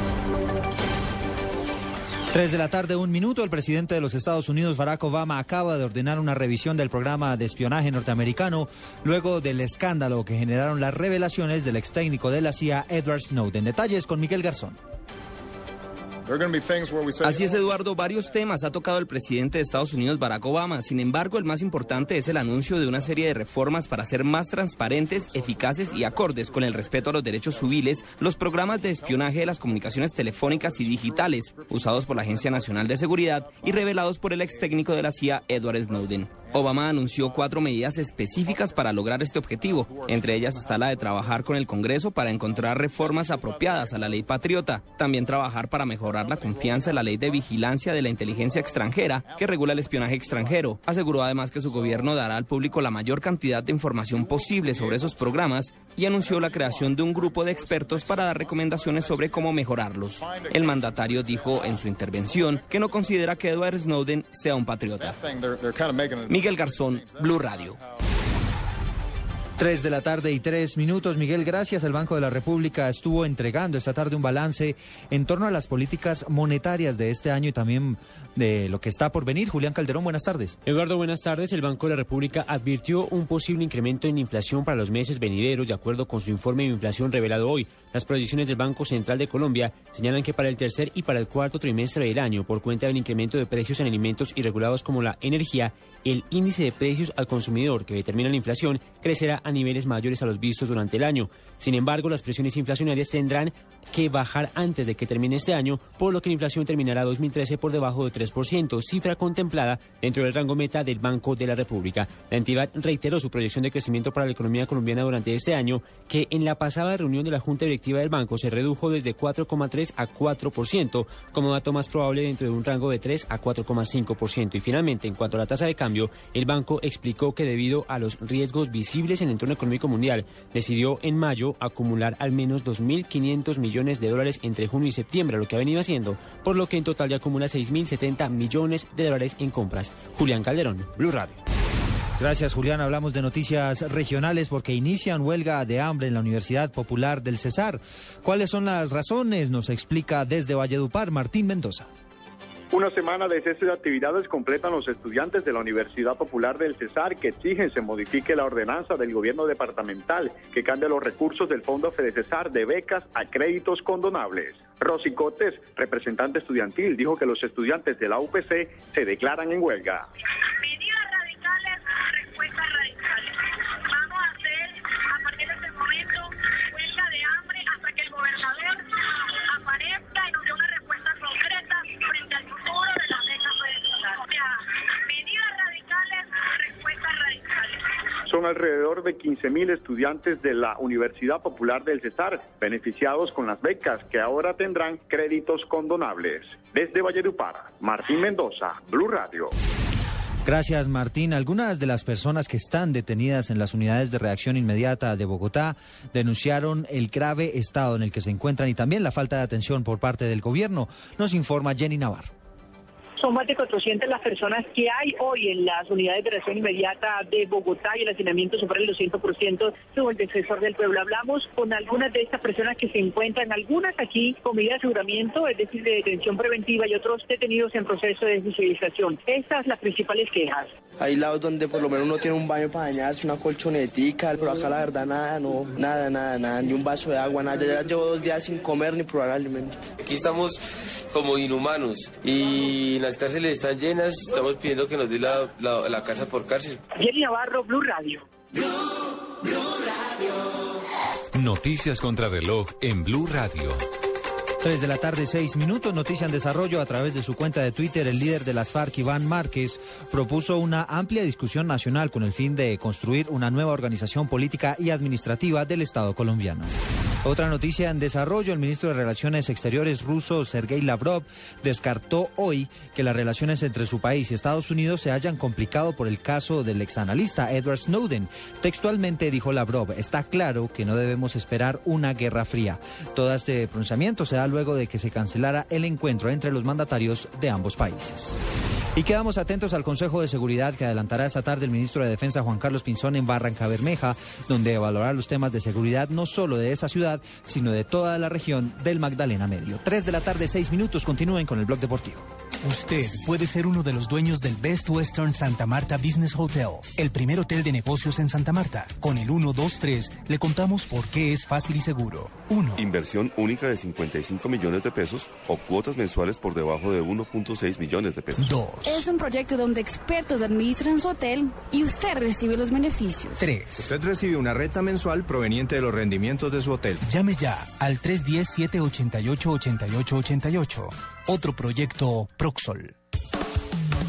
Tres de la tarde, un minuto. El presidente de los Estados Unidos, Barack Obama, acaba de ordenar una revisión del programa de espionaje norteamericano luego del escándalo que generaron las revelaciones del ex técnico de la CIA, Edward Snowden. Detalles con Miguel Garzón. Así es, Eduardo. Varios temas ha tocado el presidente de Estados Unidos, Barack Obama. Sin embargo, el más importante es el anuncio de una serie de reformas para ser más transparentes, eficaces y acordes con el respeto a los derechos civiles, los programas de espionaje de las comunicaciones telefónicas y digitales, usados por la Agencia Nacional de Seguridad y revelados por el ex técnico de la CIA, Edward Snowden. Obama anunció cuatro medidas específicas para lograr este objetivo. Entre ellas está la de trabajar con el Congreso para encontrar reformas apropiadas a la ley patriota. También trabajar para mejorar la confianza en la ley de vigilancia de la inteligencia extranjera que regula el espionaje extranjero. Aseguró además que su gobierno dará al público la mayor cantidad de información posible sobre esos programas y anunció la creación de un grupo de expertos para dar recomendaciones sobre cómo mejorarlos. El mandatario dijo en su intervención que no considera que Edward Snowden sea un patriota. Miguel Garzón, Blue Radio. Tres de la tarde y tres minutos. Miguel, gracias. El Banco de la República estuvo entregando esta tarde un balance en torno a las políticas monetarias de este año y también de lo que está por venir. Julián Calderón, buenas tardes. Eduardo, buenas tardes. El Banco de la República advirtió un posible incremento en inflación para los meses venideros, de acuerdo con su informe de inflación revelado hoy. Las proyecciones del Banco Central de Colombia señalan que para el tercer y para el cuarto trimestre del año, por cuenta del incremento de precios en alimentos irregulados como la energía, el índice de precios al consumidor que determina la inflación crecerá a niveles mayores a los vistos durante el año. Sin embargo, las presiones inflacionarias tendrán que bajar antes de que termine este año, por lo que la inflación terminará 2013 por debajo de 3%, cifra contemplada dentro del rango meta del Banco de la República. La entidad reiteró su proyección de crecimiento para la economía colombiana durante este año, que en la pasada reunión de la Junta Directiva del banco se redujo desde 4,3 a 4%, como dato más probable dentro de un rango de 3 a 4,5%. Y finalmente, en cuanto a la tasa de cambio, el banco explicó que debido a los riesgos visibles en el económico mundial, decidió en mayo acumular al menos 2.500 millones de dólares entre junio y septiembre, lo que ha venido haciendo, por lo que en total ya acumula 6.070 millones de dólares en compras. Julián Calderón, Blue Radio. Gracias, Julián. Hablamos de noticias regionales porque inician huelga de hambre en la Universidad Popular del Cesar. ¿Cuáles son las razones? Nos explica desde Valledupar Martín Mendoza. Una semana de cese de actividades completan los estudiantes de la Universidad Popular del Cesar que exigen se modifique la ordenanza del gobierno departamental que cambia los recursos del Fondo Cesar de becas a créditos condonables. Rosy Cotes, representante estudiantil, dijo que los estudiantes de la UPC se declaran en huelga. Son alrededor de 15.000 estudiantes de la Universidad Popular del Cesar beneficiados con las becas que ahora tendrán créditos condonables. Desde Valledupar, Martín Mendoza, Blue Radio. Gracias, Martín. Algunas de las personas que están detenidas en las unidades de reacción inmediata de Bogotá denunciaron el grave estado en el que se encuentran y también la falta de atención por parte del gobierno. Nos informa Jenny Navarro. Son más de 400 las personas que hay hoy en las unidades de reacción inmediata de Bogotá y el hacinamiento supera el 200% según el defensor del pueblo. Hablamos con algunas de estas personas que se encuentran, algunas aquí con medida de aseguramiento, es decir, de detención preventiva y otros detenidos en proceso de judicialización. Estas las principales quejas. Hay lados donde por lo menos uno tiene un baño para bañarse, una colchonetica, pero acá la verdad nada, no, nada, nada, nada, ni un vaso de agua, nada. Ya, ya llevo dos días sin comer ni probar alimento. Aquí estamos como inhumanos y las cárceles están llenas, estamos pidiendo que nos dé la, la, la casa por cárcel. Jenny Navarro, Blue Radio. Noticias contra reloj en Blue Radio. 3 de la tarde, 6 minutos. Noticia en desarrollo. A través de su cuenta de Twitter, el líder de las FARC, Iván Márquez, propuso una amplia discusión nacional con el fin de construir una nueva organización política y administrativa del Estado colombiano. Otra noticia en desarrollo. El ministro de Relaciones Exteriores ruso, Sergei Lavrov, descartó hoy que las relaciones entre su país y Estados Unidos se hayan complicado por el caso del exanalista Edward Snowden. Textualmente dijo Lavrov, está claro que no debemos esperar una guerra fría. Todo este pronunciamiento se da luego de que se cancelara el encuentro entre los mandatarios de ambos países. Y quedamos atentos al Consejo de Seguridad que adelantará esta tarde el ministro de Defensa Juan Carlos Pinzón en Barranca Bermeja, donde evaluará los temas de seguridad no solo de esa ciudad, sino de toda la región del Magdalena Medio. Tres de la tarde, seis minutos, continúen con el blog deportivo. Usted puede ser uno de los dueños del Best Western Santa Marta Business Hotel, el primer hotel de negocios en Santa Marta. Con el 123 le contamos por qué es fácil y seguro. 1. Inversión única de 55 millones de pesos o cuotas mensuales por debajo de 1.6 millones de pesos. 2. Es un proyecto donde expertos administran su hotel y usted recibe los beneficios. 3. Usted recibe una renta mensual proveniente de los rendimientos de su hotel. Llame ya al 310-788-8888. Otro proyecto Proxol.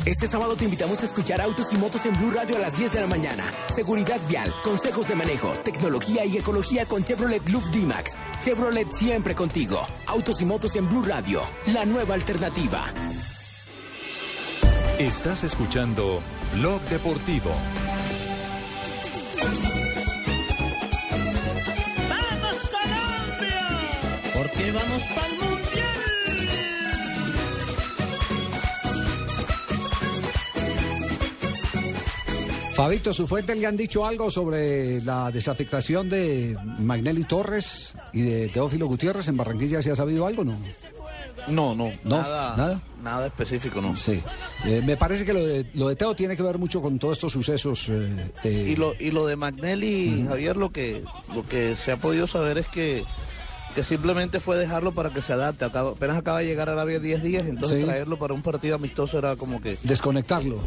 Este sábado te invitamos a escuchar Autos y Motos en Blue Radio a las 10 de la mañana. Seguridad vial, consejos de manejo, tecnología y ecología con Chevrolet Loop D-Max. Chevrolet siempre contigo. Autos y Motos en Blue Radio, la nueva alternativa. Estás escuchando Blog Deportivo. Porque vamos para el mundial. Fabito, ¿su fuente le han dicho algo sobre la desafectación de Magnelli Torres y de Teófilo Gutiérrez en Barranquilla? ¿Se ha sabido algo no? No, no, No, nada, nada. nada específico, no. Sí. Eh, me parece que lo de, lo de Teo tiene que ver mucho con todos estos sucesos. eh, de- Y lo, y lo de Magnelli, Javier, lo que, lo que se ha podido saber es que, que simplemente fue dejarlo para que se adapte. Acaba- apenas acaba de llegar a Arabia 10 días, entonces Sí. traerlo para un partido amistoso era como que... Desconectarlo.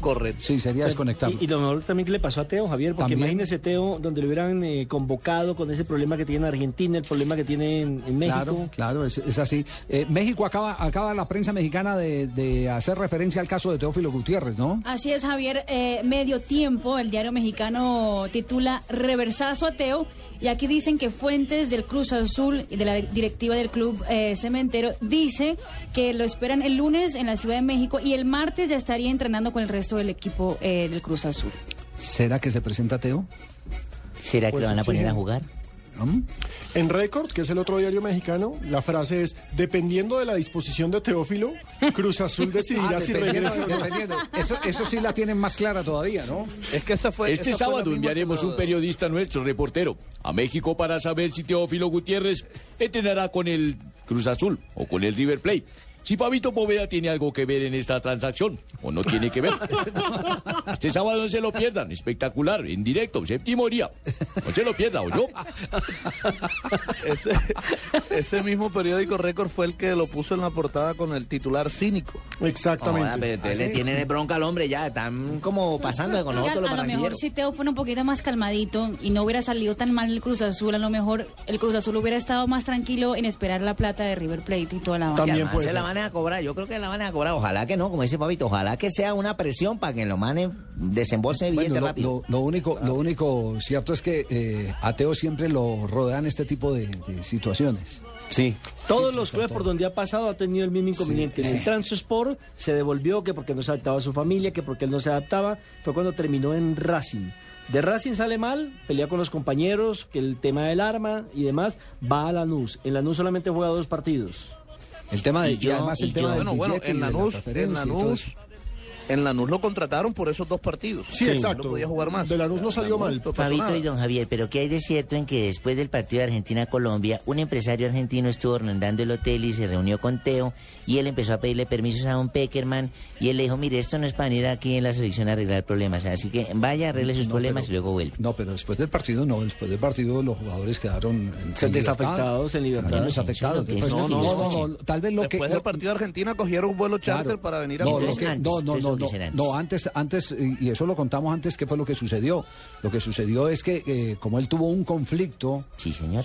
Correcto. Sí, sería desconectarlo. Y, y lo mejor también que le pasó a Teo, Javier, porque También. imagínese Teo donde lo hubieran eh, convocado con ese problema que tiene en Argentina, el problema que tiene en, en México. Claro, claro, es, es así. Eh, México acaba, acaba la prensa mexicana de, de hacer referencia al caso de Teófilo Gutiérrez, ¿no? Así es, Javier. Eh, medio tiempo, el diario mexicano titula Reversazo a Teo. Y aquí dicen que fuentes del Cruz Azul y de la directiva del club eh, cementero dice que lo esperan el lunes en la Ciudad de México y el martes ya estaría entrenando con el resto del equipo eh, del Cruz Azul. ¿Será que se presenta Teo? ¿Será Pues sí. jugar? En Record, que es el otro diario mexicano, la frase es, dependiendo de la disposición de Teófilo, Cruz Azul decidirá Ah, si regresa. Eso, eso sí la tienen más clara todavía, ¿no? Es que esa fue... Este esa fue sábado misma enviaremos un periodista nuestro, reportero, a México para saber si Teófilo Gutiérrez entrenará con el Cruz Azul o con el River Plate. Si Fabito Poveda tiene algo que ver en esta transacción o no tiene que ver. Este sábado no se lo pierdan, espectacular, en directo, séptimo día. No se lo pierda, ¿o no? Ese, ese mismo periódico Récord fue el que lo puso en la portada con el titular cínico. Pero ustedes le tienen el bronca al hombre ya, están como pasando con Es que nosotros los a, a lo mejor si Teo fuera un poquito más calmadito y no hubiera salido tan mal el Cruz Azul, a lo mejor el Cruz Azul hubiera estado más tranquilo en esperar la plata de River Plate y toda la además se la van a cobrar, yo creo que la van a cobrar. Ojalá que no, como dice Pabito, ojalá que sea una presión para que los manes desembolsen billete Bueno, lo, rápido. lo- lo único, lo único cierto es que eh, a Teo siempre lo rodean este tipo de, de situaciones. Sí. Todos los clubes por donde ha pasado ha tenido el mismo inconveniente. Sí. El Transport se devolvió que porque no se adaptaba a su familia, que porque él no se adaptaba. Fue cuando terminó en Racing. De Racing sale mal, pelea con los compañeros, que el tema del arma y demás, va a Lanús. En Lanús solamente juega dos partidos. El tema de, Y yo- y yo- bueno, bueno, en Lanús, en Lanús, en Lanús lo contrataron por esos dos partidos. Sí, exacto. No podía jugar más. De Lanús no salió mal. pasó Fabito y don Javier, pero ¿qué hay de cierto en que después del partido de Argentina-Colombia, un empresario argentino estuvo rondando el hotel y se reunió con Teo y él empezó a pedirle permisos a don Peckerman y él le dijo, mire, esto no es para venir aquí en la selección a arreglar problemas, así que vaya, arregle sus No, problemas pero- y luego vuelve. No, pero después del partido no, después del partido los jugadores quedaron en- desafectados, en libertad. Desafectados. Después- No, no, no, no, tal vez lo que... Después del partido de Argentina cogieron un vuelo charter Claro. para venir a no, lo que- no, no, no, no, antes. no, antes, antes, y eso lo contamos antes, ¿qué fue lo que sucedió? Lo que sucedió es que, eh, como él tuvo un conflicto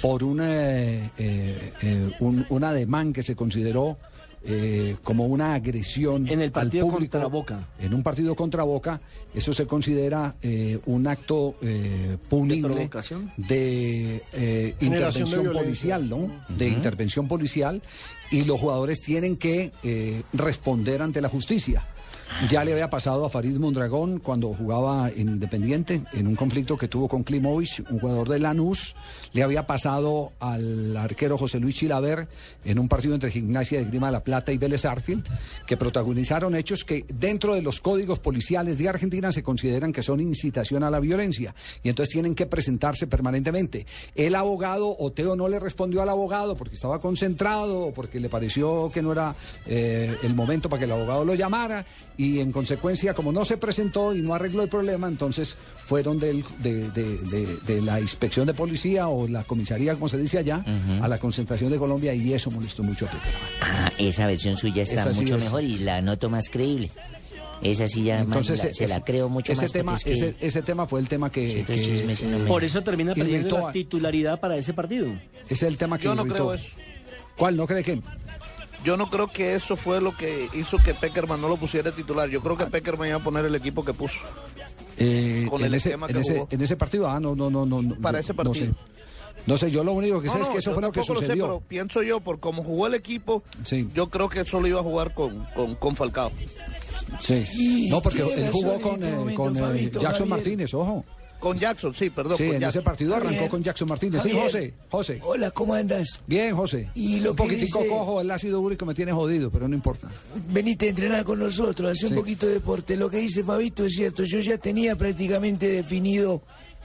por una, eh, eh, eh, un, un ademán que se consideró eh, como una agresión En el partido al público, contra Boca. En un partido contra Boca, eso se considera eh, un acto eh, punible de eh, de intervención policial, ¿no? De intervención policial y los jugadores tienen que eh, responder ante la justicia. Ya le había pasado a Farid Mondragón cuando jugaba en Independiente, en un conflicto que tuvo con Klimovic, un jugador de Lanús. Le había pasado al arquero José Luis Chilaver en un partido entre Gimnasia de Grima de la Plata y Vélez Arfield, que protagonizaron hechos que dentro de los códigos policiales de Argentina se consideran que son incitación a la violencia. Y entonces tienen que presentarse permanentemente. El abogado, Oteo no le respondió al abogado porque estaba concentrado o porque le pareció que no era eh, el momento para que el abogado lo llamara en consecuencia como no se presentó y no arregló el problema, entonces fueron del- de, de- de- de la inspección de policía o la comisaría, como se dice allá, a la concentración de Colombia y eso molestó mucho a Pepe. Ah, esa versión suya está Esa sí mucho es. mejor y la noto más creíble. Esa sí ya más la- se la creo mucho ese más. tema, porque es que- ese, ese tema fue el tema que, no Por eso termina perdiendo la titularidad para ese partido. Ese es el tema que Yo no irritó. creo eso. ¿Cuál? ¿No cree que? Yo no creo que eso fue lo que hizo que Peckerman no lo pusiera titular. Yo creo que Peckerman iba a poner el equipo que puso. Eh, Con en, el ese, esquema en, que ese, jugó. en ese partido, ah, no, no, no, no. no, Para ese No partido. sé. No sé, yo lo único que sé No, es no, que eso fue lo que tampoco lo sé, sucedió. pero pienso yo, por cómo jugó el equipo, yo creo que solo iba a jugar con, con, con Falcao. Sí. No, porque él jugó en con, eh, momento, con eh, Jackson Javier. Martínez, ojo. Con Jackson, sí, perdón. Sí, con en ese Jackson. partido arrancó Javier. con Jackson Martínez. Sí. José, José. Hola, ¿cómo andas? Bien, José. Y lo un que poquitico dice- cojo, el ácido úrico me tiene jodido, pero no importa. Veniste a entrenar con nosotros, hace Sí. un poquito de deporte. Lo que dice Fabito es cierto, yo ya tenía prácticamente definido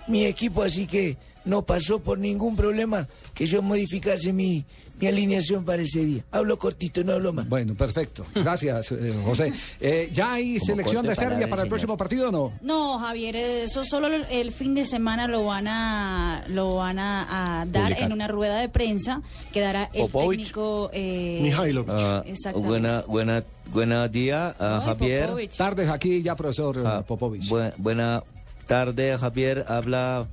mi equipo, así que no pasó por ningún problema que yo modificase mi, mi alineación para ese día. Hablo cortito, no hablo más. Bueno, perfecto. Gracias, eh, José. Eh, ¿Ya hay Como selección de Serbia para el próximo partido o no? No, Javier, eso solo el- fin de semana lo van a lo van a, a dar Publicar. en una rueda de prensa que dará el Popovich. técnico eh, Ah, exactamente. buena, buena, buenos días, ah, Ay, Javier. Popovich. Tardes aquí ya, profesor eh, Popovich. Bu- buena tarde, Javier. Habla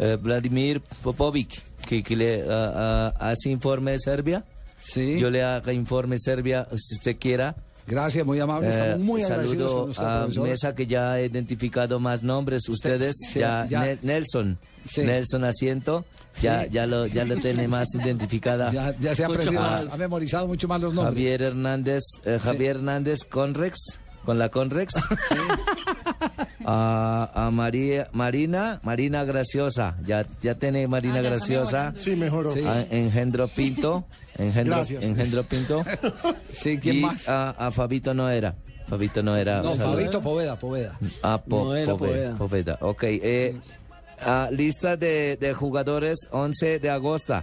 eh, Vladimir Popovic, que, que le ah, ah, hace informe de Serbia. Sí. Yo le haga informe Serbia, si usted quiera. Gracias, muy amable. Estamos muy agradecidos con saludo nuestro a profesor. Mesa que ya ha identificado más nombres. Ustedes, sí, ya, ya. Ne- Nelson, Sí. Nelson Asiento, ya, Sí. ya lo, ya lo tiene más identificada. Ya, ya se ha aprendido, más. más, ha memorizado mucho más los nombres. Javier Hernández, eh, Javier Hernández Conrex, con la Conrex. a, a María, Marina, Marina Graciosa, ya, ya tiene Marina Ah, ya Graciosa. sí. Mejoró. Sí. A Engendro Pinto, Engendro, Gracias. Engendro Pinto. Sí, ¿quién y más? A, a Fabito no era. Fabito no era. No, Fabito Poveda, Poveda. Ah, po, No era Poveda, Poveda. Poveda. Ok. eh, ah, lista de, de jugadores 11 de agosto.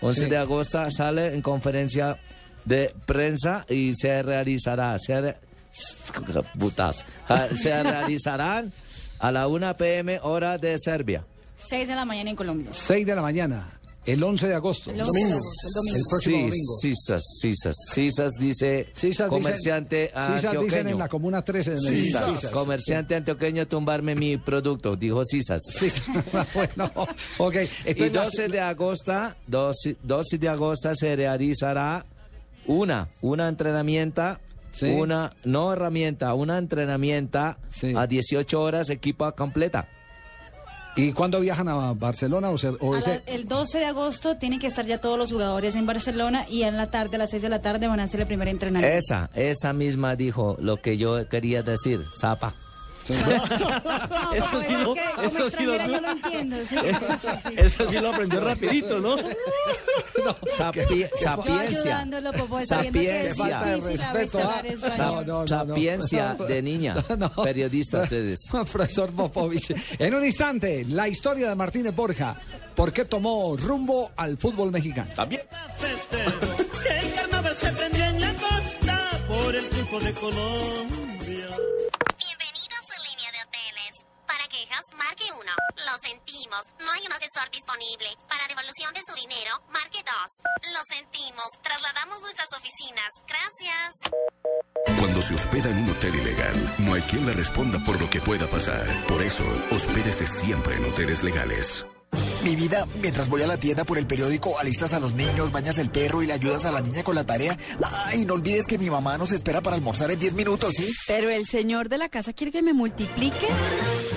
11 Sí. de agosto sale en conferencia de prensa y se realizará. Se, re- putas. Ah, se realizarán a la 1 pm hora de Serbia. 6 de la mañana en Colombia. 6 de la mañana, el 11 de agosto. El 11 de agosto, el domingo. El próximo Sí, domingo. Cisas, Cisas. Cisas dice Cisas dicen- comerciante Cisas dicen antioqueño. en la Comuna 13 de Medellín. Cisas, Cisas. comerciante antioqueño tumbarme mi producto, dijo Cisas. bueno, ok. y Entonces, las- 12 de agosto, 12, 12 de agosto se realizará una, una entrenamiento, Sí. una, no herramienta, una entrenamiento a 18 horas equipa completa. ¿Y cuándo viajan a Barcelona o, se- o A ese- la- el 12 de agosto tienen que estar ya todos los jugadores en Barcelona y en la tarde, a las 6 de la tarde, van a hacer el primer entrenamiento. Esa, esa misma dijo lo que yo quería decir, Zapa. No, Eso pues, sí lo- eso sí lo- extranjera yo lo entiendo. sí, eso sí. Lo aprendió rapidito, ¿no? Sapi- Yo sapiencia. Popo, Sapiencia. difícil a veces hablar español. Sapiencia de niña. Periodista ustedes. Profesor Popovich. En un instante, la historia de Martínez Borja. ¿Por qué tomó rumbo al fútbol mexicano? También. El carnaval se prendió en la costa por el triunfo de Colombia. Marque 1. Lo sentimos, no hay un asesor disponible. Para devolución de su dinero, marque 2. Lo sentimos, trasladamos nuestras oficinas. Gracias. Cuando se hospeda en un hotel ilegal, no hay quien le responda por lo que pueda pasar. Por eso, hospédese siempre en hoteles legales. Mi vida, mientras voy a la tienda por el periódico, alistas a los niños, bañas el perro y le ayudas a la niña con la tarea. Ay, no olvides que mi mamá nos espera para almorzar en 10 minutos, ¿sí? Pero el señor de la casa quiere que me multiplique.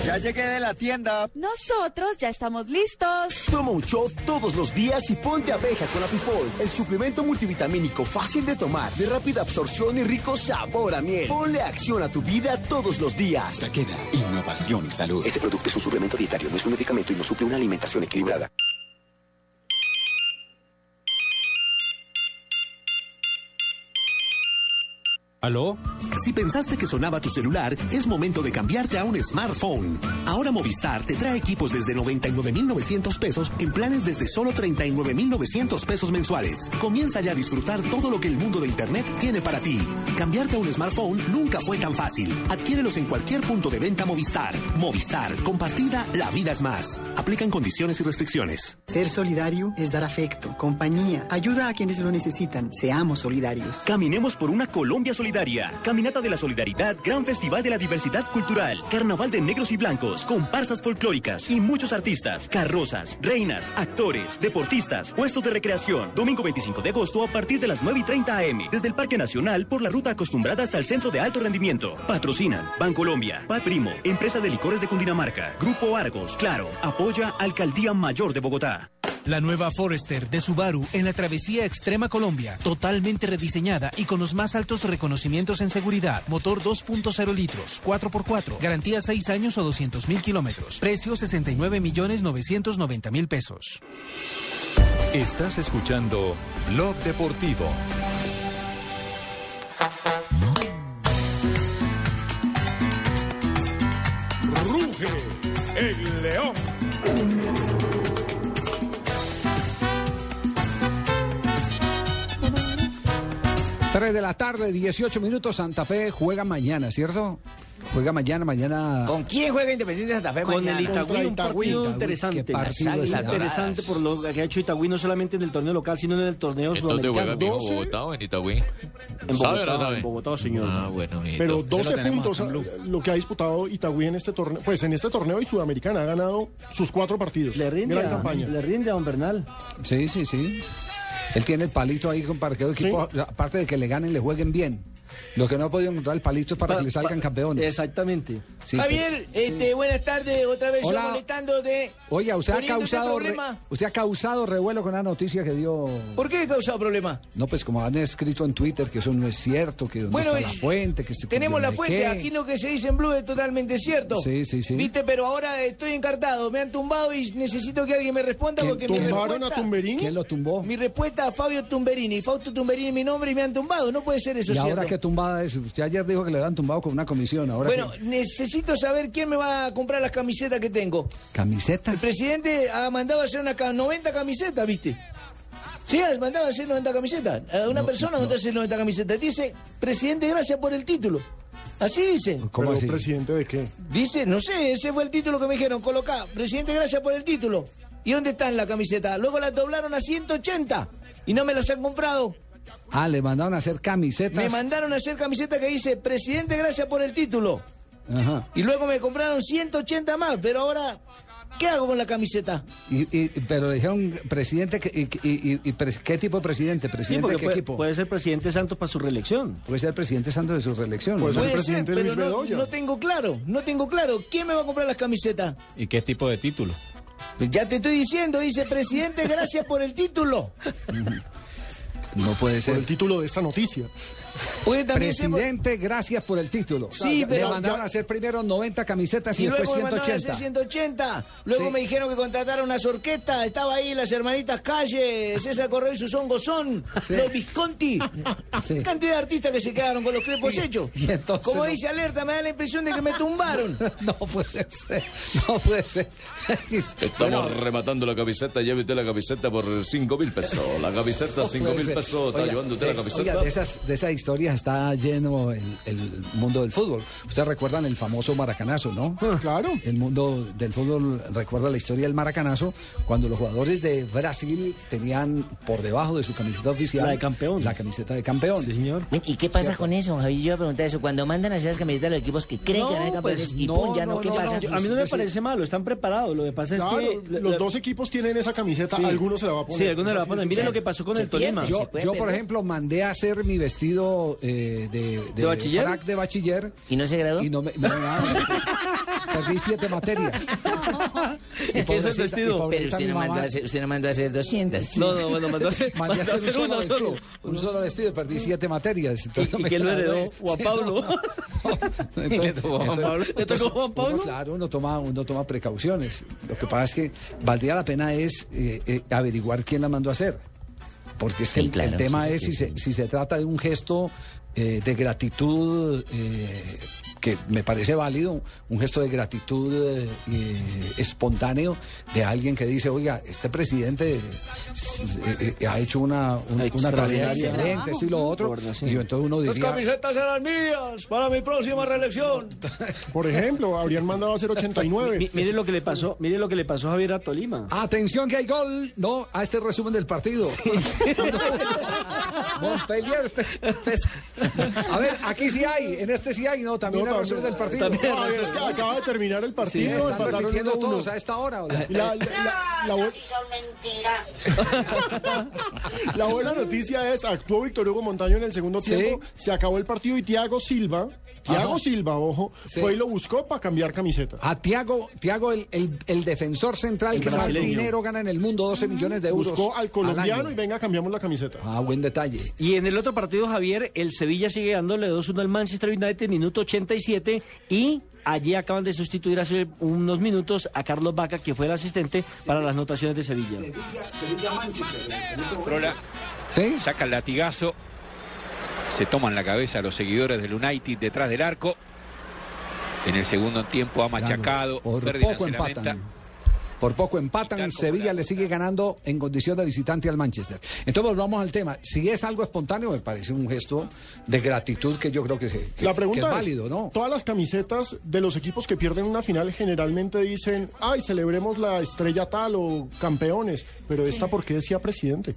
Ya llegué de la tienda. Nosotros ya estamos listos. Toma un shot todos los días y ponte abeja con Apifol, el suplemento multivitamínico fácil de tomar, de rápida absorción y rico sabor a miel. Ponle acción a tu vida todos los días. Taqueda, innovación y salud. Este producto es un suplemento dietario, no es un medicamento y no suple una alimentación equilibrada y nada. ¿Aló? Si pensaste que sonaba tu celular, es momento de cambiarte a un smartphone. Ahora Movistar te trae equipos desde 99,900 pesos en planes desde solo 39,900 pesos mensuales. Comienza ya a disfrutar todo lo que el mundo de Internet tiene para ti. Cambiarte a un smartphone nunca fue tan fácil. Adquiérelos en cualquier punto de venta Movistar. Movistar, compartida, la vida es más. Aplican condiciones y restricciones. Ser solidario es dar afecto, compañía, ayuda a quienes lo necesitan. Seamos solidarios. Caminemos por una Colombia solidaria. Caminata de la Solidaridad, Gran Festival de la Diversidad Cultural, Carnaval de Negros y Blancos, comparsas folclóricas y muchos artistas, carrozas, reinas, actores, deportistas, puestos de recreación. Domingo 25 de agosto a partir de las 9 y 30 am, desde el Parque Nacional por la ruta acostumbrada hasta el Centro de Alto Rendimiento. Patrocinan Bancolombia, Pat Primo, Empresa de Licores de Cundinamarca, Grupo Argos, Claro, apoya Alcaldía Mayor de Bogotá. La nueva Forester de Subaru en la travesía Extrema Colombia, totalmente rediseñada y con los más altos reconocimientos en seguridad. Motor 2.0 litros, 4x4, garantía 6 años o 200 mil kilómetros. Precio 69 millones 990 mil pesos. Estás escuchando Blog Deportivo. 3 de la tarde, 18 minutos. Santa Fe juega mañana, ¿cierto? Juega mañana, mañana. ¿Con quién juega Independiente Santa Fe Con mañana? el Itagüí, un partido interesante. qué partido es interesante por lo que ha hecho Itagüí, no solamente en el torneo local, sino en el torneo ¿En dónde juega, sudamericano. mijo? ¿Bogotá o en Itagüí? En ¿Sabe o no Bogotá, sabe? en Bogotá, señor. Ah, bueno. Pero Se lo 12 tenemos puntos, en Blue. lo que ha disputado Itagüí en este torneo, pues en este torneo y Sudamericana ha ganado sus cuatro partidos. Le rinde, Gran a, campaña. le rinde a don Bernal. Sí, sí, sí. Él tiene el palito ahí con para que los equipos, aparte de que le ganen, le jueguen bien. Lo que no ha podido encontrar el palito es para Pa- que le salgan pa- campeones. Exactamente. Sí, Javier, este, buenas tardes, otra vez yo Hola. molestando de... Oye, usted ha ese causado re- problema. usted ha causado revuelo con la noticia que dio. ¿Por qué he causado problema? No, pues como han escrito en Twitter que eso no es cierto, que dónde Bueno, está la fuente, que estoy Tenemos la fuente, aquí lo que se dice en Blue es totalmente cierto. Sí, sí, sí. Viste, pero ahora estoy encartado, me han tumbado y necesito que alguien me responda ¿Quién porque mi ¿Tumbaron respuesta... a Tumberini? ¿Quién lo tumbó? Mi respuesta a Fabio Tumberini, Fausto Tumberini mi nombre y me han tumbado, no puede ser eso ¿Y ahora cierto. Tumbada es? Usted ayer dijo que le habían tumbado con una comisión. Ahora Bueno, necesito saber quién me va a comprar las camisetas que tengo. ¿camiseta? El presidente ha mandado a hacer una ca- 90 camisetas, ¿viste? Sí, ha mandado a hacer 90 camisetas. A una persona mandó a hacer 90 camisetas. Dice, presidente, gracias por el título. Así dice. ¿Pero así? presidente de qué? Dice, no sé, ese fue el título que me dijeron, colocá, presidente, gracias por el título. ¿Y dónde están la camiseta? Luego la doblaron a 180 y no me las han comprado. Ah, le mandaron a hacer camisetas. Me mandaron a hacer camiseta que dice, presidente, gracias por el título. Ajá. Y luego me compraron 180 más, pero ahora, ¿qué hago con la camiseta? Y, y- pero le dijeron, presidente, que- y, y- y- y pres- ¿qué tipo de presidente? ¿Presidente de qué puede, equipo? puede ser presidente Santos para su reelección. Puede ser presidente Santos de su reelección. Puede ¿no? ser Puede presidente ser, Luis pero no, tengo claro, no tengo claro. ¿Quién me va a comprar las camisetas? ¿Y qué tipo de título? Pues ya te estoy diciendo, dice presidente, gracias por el título. No puede Por ser. el título de esta noticia. Puede también ser por- Presidente, gracias por el título. Sí, Le pero- mandaron ya- a hacer primero 90 camisetas y, Y después luego me mandaron a hacer 180. 180. Luego Sí. me dijeron que contrataron unas orquestas. Estaba ahí las hermanitas Calle, César Correo y Susón Gozón, Sí. los Visconti. Sí. Cantidad de artistas que se quedaron con los crepos hechos. y entonces Como no- dice Alerta, me da la impresión de que me tumbaron. No puede ser, no puede ser. Estamos Bueno, rematando la camiseta, lleve usted la camiseta por 5 mil pesos. La camiseta, no 5 puede mil pesos, está llevando usted la camiseta. oiga, de esas, de esas historias está lleno el, el mundo del fútbol. Ustedes recuerdan el famoso maracanazo, ¿no? Claro. El mundo del fútbol recuerda la historia del maracanazo cuando los jugadores de Brasil tenían por debajo de su camiseta oficial La de campeón. La camiseta de campeón. señor. ¿Y qué pasa con eso, Javi? Yo iba a preguntar eso. Cuando mandan a hacer las camisetas a los equipos que creen que van a ser campeones pues, y no, pum, ya no, no, ¿qué no, pasa? yo- a mí no me parece malo, están preparados. Lo que pasa es que. los dos equipos tienen esa camiseta, Sí. algunos se la va a poner. Sí, algunos se la va a poner. de Mire sencillo. lo que pasó con el Tolima. Yo, yo, por ejemplo, mandé a hacer mi vestido eh, de, ¿De bachiller? frac de bachiller. ¿Y no se graduó? Y no me. No, nada. Perdí siete materias. ¿Y qué es el vestido? Pero usted no, mandó a hacer, usted no mandó a hacer 200. No, no, bueno, mandó a hacer, a mandó a hacer un solo uno vestido, solo. un solo vestido, perdí siete materias. entonces ¿Y- no y quién lo heredó? ¿Juan Pablo? no. ¿Le tocó Juan Pablo? ¿Le tocó entonces, Juan Pablo? uno, claro, uno toma, uno toma precauciones. Lo que pasa es que valdría la pena es eh, eh, averiguar quién la mandó a hacer. Porque es que Sí, el, claro, el tema sí, es si. Se, si se trata de un gesto eh, de gratitud eh, que me parece válido, un gesto de gratitud eh, eh, espontáneo de alguien que dice, oiga, este presidente eh, eh, ha hecho una, un- una tarea excelente, esto y lo otro. Y yo, entonces uno Las diría... camisetas eran mías para mi próxima reelección. Por ejemplo, habrían mandado a hacer 89. Mi- Mire lo que le pasó, mire lo que le pasó a Javier a Tolima. Atención que hay gol, no, a este resumen del partido. Montpellier. pe- pe- A ver, aquí sí hay, en este sí hay, no, también No, el resumen del partido. No, Javier, es que acaba de terminar el Sí, partido, están empataron repitiendo 1-1. todos a esta hora. ¿o no? La, la- la- la bu- la buena noticia es, actuó Víctor Hugo Montaño en el segundo Sí. tiempo, se acabó el partido y Thiago Silva, Thiago Ajá. Silva, ojo, Sí. fue y lo buscó para cambiar camiseta. A Tiago, Tiago el, el- el defensor central El que más brasileño. dinero gana en el mundo, 12 millones de euros. Buscó al colombiano y venga, cambiamos la camiseta. Ah, buen detalle. Y en el otro partido, Javier, el Sevilla sigue dándole 2-1 al Manchester United, minuto 87, y allí acaban de sustituir hace unos minutos a Carlos Vaca, que fue el asistente para las notaciones de Sevilla. Controla, saca el latigazo, se toman la cabeza los seguidores del United detrás del arco. En el segundo tiempo ha machacado, Por Ferdinand poco empatan. Por poco empatan, Sevilla le sigue ganando en condición de visitante al Manchester. Entonces volvamos al tema. Si es algo espontáneo, me parece un gesto de gratitud que yo creo que, se, que- La pregunta que es es, válido, ¿no? todas las camisetas de los equipos que pierden una final generalmente dicen, ay, celebremos la estrella tal o campeones, pero esta, ¿por qué decía presidente?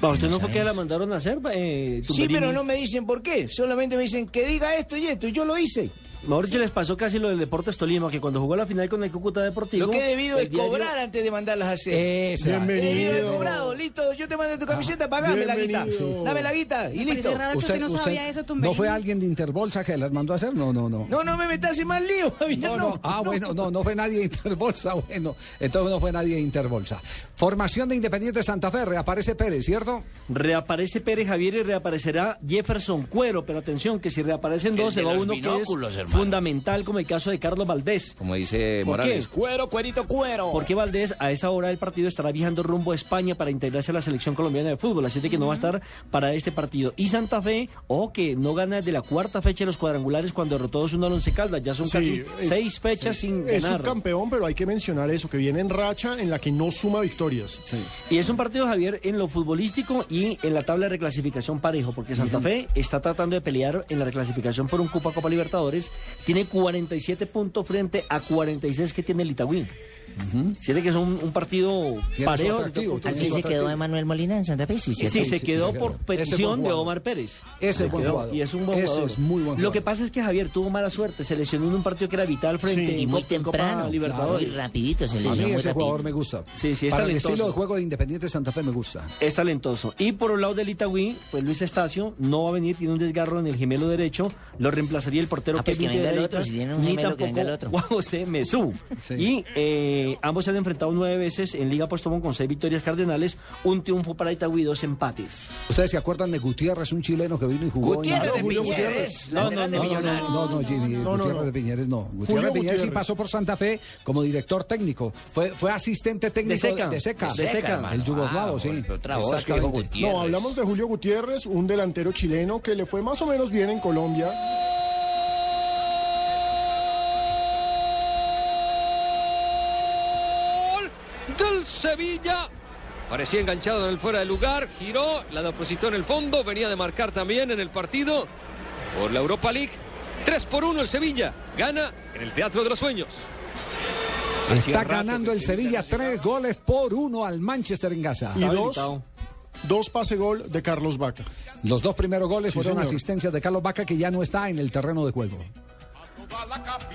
¿A usted no fue que la mandaron a hacer? Eh, Sí, pero no me dicen por qué. Solamente me dicen que diga esto y esto. y Yo lo hice. Mejor dicho, les pasó casi lo del Deportes Tolima, que cuando jugó la final con el Cúcuta Deportivo... Lo que he debido es diario- cobrar antes de mandarlas a hacer. Esa. He debido Bienvenido. haber cobrado. Listo, yo te mandé tu camiseta, pagame la guita. Bienvenido. Dame la guita y Me listo. raro que usted no sabía eso, Tumberini. ¿No fue alguien de Interbolsa que las mandó a hacer? No, no, no. No, no me metas en más lío, Javier. No, no. Ah, bueno, no, no fue nadie de Interbolsa. Bueno, entonces no fue nadie de Interbolsa. Formación de Independiente Santa Fe, reaparece Pérez, ¿cierto? Reaparece Pérez Javier y reaparecerá Jefferson Cuero, pero atención, que si reaparecen dos, se de va uno que es hermano. fundamental, como el caso de Carlos Valdés. Como dice ¿Por Morales, qué? cuero, cuerito, cuero. Porque Valdés a esta hora del partido estará viajando rumbo a España para integrarse a la selección colombiana de fútbol, así de que no va a estar para este partido. Y Santa Fe, o que no gana desde la cuarta fecha de los cuadrangulares cuando derrotó 2-1 al Once Caldas, ya son Sí, casi es- seis fechas sin Es ganar. subcampeón, pero hay que mencionar eso, que viene en racha en la que no suma victorias. Y es un partido, Javier, en lo futbolístico y en la tabla de reclasificación parejo, porque Santa Fe está tratando de pelear en la reclasificación por un Copa Copa Libertadores. Tiene 47 puntos frente a 46 que tiene el Itagüí. Siente que es un, un partido parejo. ¿Aquí se quedó Emanuel Molina en Santa Fe? Sí, Sí, se quedó por petición de. Omar Pérez. Ese Se es buen quedó, jugador. Y es un buen Ese jugador. es muy buen Lo que pasa es que Javier tuvo mala suerte. Se lesionó en un partido que era vital frente Y en muy temprano. Libertadores. Muy rapidito se A lesionó mí muy ese rapidito. jugador me gusta. Sí, sí, es Para el talentoso. estilo de juego de Independiente Santa Fe me gusta. Es talentoso. Y por el lado del Itagüí, pues Luis Estacio no va a venir, tiene un desgarro en el gemelo derecho, lo reemplazaría el portero Ah, pues que venga el otro, si tiene un ni gemelo, que venga el tampoco otro. Juan José Mesú. Sí. Y eh, ambos se han enfrentado nueve veces en Liga Postobón con seis victorias cardenales, un triunfo para Itagüí, dos empates. ¿Ustedes se acuerdan de Gutiérrez, un chileno que vino y jugó? Gutiérrez en- de Julio Piñeres, no, de no, no, no, no, Jimmy, Gutiérrez no. de Piñeres no. Gutiérrez de Piñeres sí pasó por Santa Fe como director técnico. Fue, fue asistente técnico De Seca. de Seca. De Seca, hermano. El yugoslavo, Ah, sí. bueno, otra voz que dijo Exactamente. Gutiérrez. No, hablamos de Julio Gutiérrez, un delantero chileno que le fue más o menos bien en Colombia. Del Sevilla. Parecía enganchado en el fuera de lugar. Giró, la depositó en el fondo. Venía de marcar también en el partido por la Europa League. 3 por 1 el Sevilla. Gana en el Teatro de los Sueños. Está ganando el Sevilla tres goles por uno al Manchester en casa. Y dos, dos pase gol de Carlos Vaca. Los dos primeros goles Sí, fueron señor. asistencias de Carlos Vaca, que ya no está en el terreno de juego.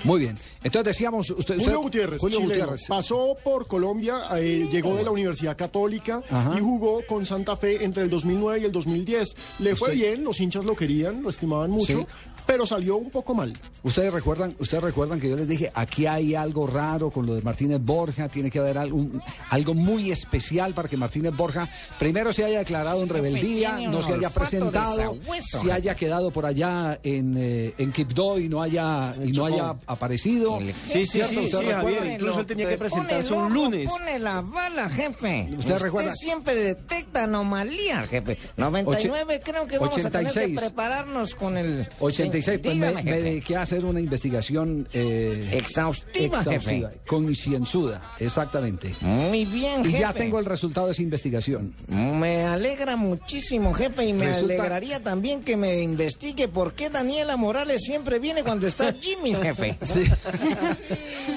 Muy bien. Entonces decíamos. Usted, Julio Gutiérrez, Julio chileno, Gutiérrez. pasó por Colombia, eh, llegó de la Universidad Católica Ajá. y jugó con Santa Fe entre el 2009 y el 2010. Le fue Usted- bien, los hinchas lo querían, lo estimaban mucho, Sí. Pero salió un poco mal. Ustedes recuerdan, ustedes recuerdan que yo les dije, aquí hay algo raro con lo de Martínez Borja, tiene que haber algo, algo muy especial para que Martínez Borja primero se haya declarado en rebeldía, no se haya presentado, se haya quedado por allá en, eh, en Quibdó y no haya, y no haya aparecido. Sí, sí, sí, ¿Usted sí, recuerda? Javier, incluso él tenía que presentarse un lunes. Pone la bala, jefe. ¿Usted recuerda? siempre detecta anomalías, jefe. 99 creo que vamos a tener 86. que prepararnos con el... 86, pues me, Dígame, me jefe. dediqué a hacer una investigación eh, Exhaustiva, jefe. concienzuda, exactamente. Muy bien, Y ya tengo el resultado de esa investigación. Me alegra muchísimo, jefe, y me Resulta- alegraría también que me investigue por qué Daniela Morales siempre viene cuando está Jimmy, jefe. Sí.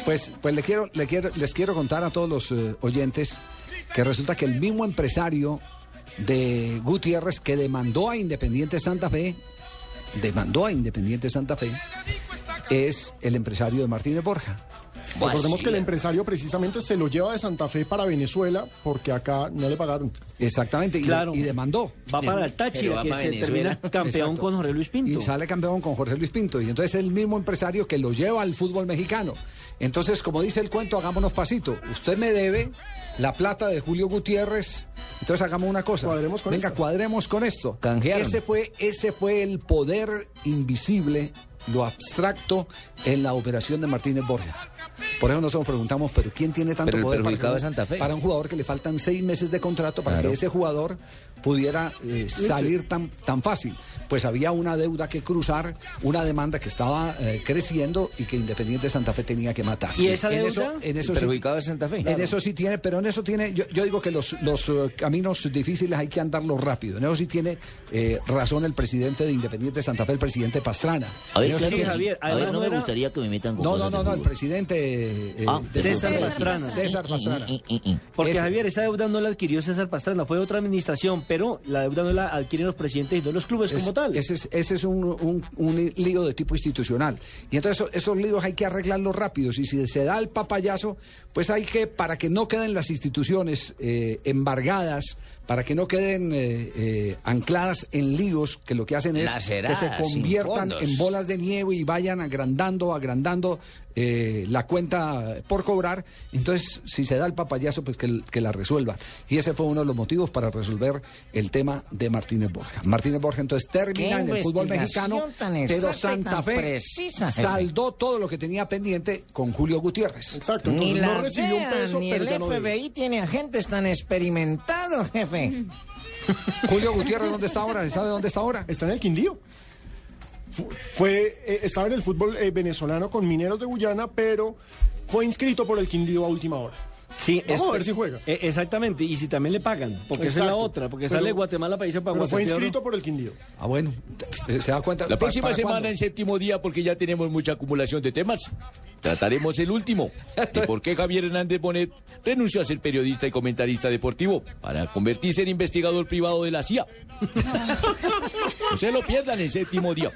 Pues, pues le quiero, le quiero, les quiero contar a todos los eh, oyentes que resulta que el mismo empresario de Gutiérrez que demandó a Independiente Santa Fe, demandó a Independiente Santa Fe, es el empresario de Martínez Borja. Recordemos que el empresario precisamente se lo lleva de Santa Fe para Venezuela porque acá no le pagaron. Exactamente, y, Claro. y demandó. Va para el Táchira, que se termina campeón Exacto. con Jorge Luis Pinto. Y sale campeón con Jorge Luis Pinto. Y entonces es el mismo empresario que lo lleva al fútbol mexicano. Entonces, como dice el cuento, hagámonos pasito. Usted me debe la plata de Julio Gutiérrez. Entonces hagamos una cosa. Cuadremos con Venga, esto. cuadremos con esto. Canjearon. Ese fue, ese fue el poder invisible, lo abstracto en la operación de Martínez Borja. Por eso nosotros preguntamos, pero ¿quién tiene tanto Pero el poder para, es Santa Fe. para un jugador que le faltan seis meses de contrato para Claro. que ese jugador pudiera eh, salir tan, tan fácil? Pues había una deuda que cruzar, una demanda que estaba eh, creciendo y que Independiente Santa Fe tenía que matar. ¿Y esa en deuda? Eso, en eso sí- perjudicado es Santa Fe. en eso sí tiene, pero en eso tiene, yo, yo digo que los, los eh, caminos difíciles hay que andarlos rápido. En eso sí tiene eh, razón el presidente de Independiente Santa Fe, el presidente Pastrana. A ver, En claro sí. Javier, A ver, además no me gustaría que me metan con No, no, no, de no, el presidente eh, Ah, de César. Pastrana. César Pastrana. Y- y- y- y. Porque. Javier, esa deuda no la adquirió César Pastrana, fue otra administración, pero la deuda no la adquieren los presidentes y no los clubes Es- como Ese es, ese es un, un- un lío de tipo institucional. Y entonces eso- esos líos hay que arreglarlos rápidos. Y si se da el papayazo, pues hay que, para que no queden las instituciones eh, embargadas, para que no queden eh, eh, ancladas en líos, que lo que hacen es que se conviertan en bolas de nieve y vayan agrandando, agrandando eh, la cuenta por cobrar. Entonces, si se da el papayazo, pues que, que la resuelva. Y ese fue uno de los motivos para resolver el tema de Martínez Borja. Martínez Borja entonces termina en el fútbol mexicano, pero Santa Fe precisa, saldó todo lo que tenía pendiente con Julio Gutiérrez. Exacto, Ni entonces la no recibió un peso, ni pero el. FBI tiene agentes tan experimentados, jefe. Julio Gutiérrez, ¿dónde está ahora? ¿Sabe dónde está ahora? Está en el Quindío. Fu- Fue, eh, estaba en el fútbol eh, venezolano con Mineros de Guyana, pero fue inscrito por el Quindío a última hora. Sí, Vamos es- a ver si juega. eh, exactamente, y si también le pagan, porque esa es la otra, porque Pero- sale Guatemala para irse para Pero fue inscrito por el Quindío. Ah, bueno, se da cuenta. La ¿Pa- próxima semana, cuándo? en séptimo día, porque ya tenemos mucha acumulación de temas, trataremos el último. De por qué Javier Hernández Bonet renunció a ser periodista y comentarista deportivo para convertirse en investigador privado de la CIA. no se lo pierdan en séptimo día.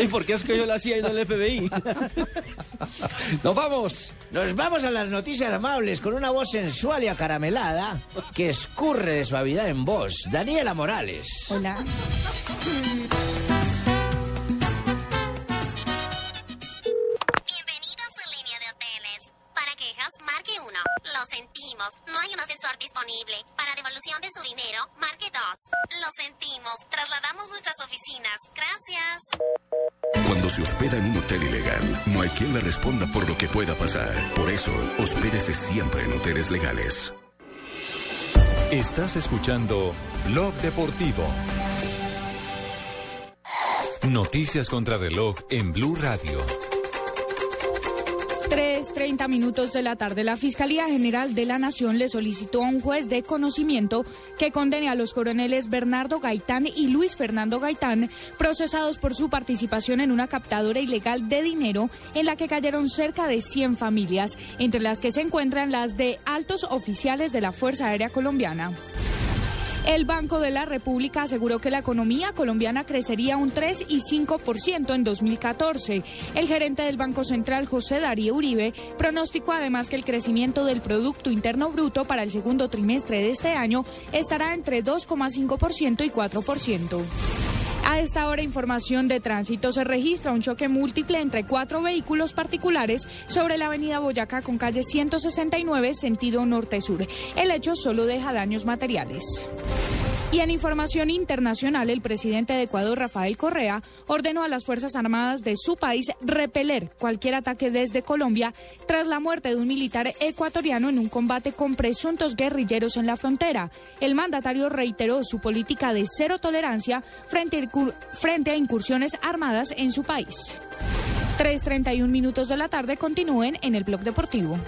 ¿Y por qué es que yo la hacía y no el FBI? Nos vamos. Nos vamos a las noticias amables con una voz sensual y acaramelada que escurre de suavidad en voz. Daniela Morales. Hola. Lo sentimos, no hay un asesor disponible. Para devolución de su dinero, marque 2. Lo sentimos, trasladamos nuestras oficinas. Gracias. Cuando se hospeda en un hotel ilegal, no hay quien le responda por lo que pueda pasar. Por eso, hospédese siempre en hoteles legales. Estás escuchando Blog Deportivo. Noticias contra reloj en Blue Radio. 3.30 minutos de la tarde, la Fiscalía General de la Nación le solicitó a un juez de conocimiento que condene a los coroneles Bernardo Gaitán y Luis Fernando Gaitán, procesados por su participación en una captadora ilegal de dinero en la que cayeron cerca de 100 familias, entre las que se encuentran las de altos oficiales de la Fuerza Aérea Colombiana. El Banco de la República aseguró que la economía colombiana crecería un 3 y 5% en 2014. El gerente del Banco Central, José Darío Uribe, pronosticó además que el crecimiento del Producto Interno Bruto para el segundo trimestre de este año estará entre 2,5% y 4%. A esta hora, información de tránsito. Se registra un choque múltiple entre cuatro vehículos particulares sobre la avenida Boyacá con calle 169, sentido norte-sur. El hecho solo deja daños materiales. Y en información internacional, el presidente de Ecuador, Rafael Correa, ordenó a las Fuerzas Armadas de su país repeler cualquier ataque desde Colombia tras la muerte de un militar ecuatoriano en un combate con presuntos guerrilleros en la frontera. El mandatario reiteró su política de cero tolerancia frente a, incursiones armadas en su país. 3.31 minutos de la tarde continúen en el blog deportivo.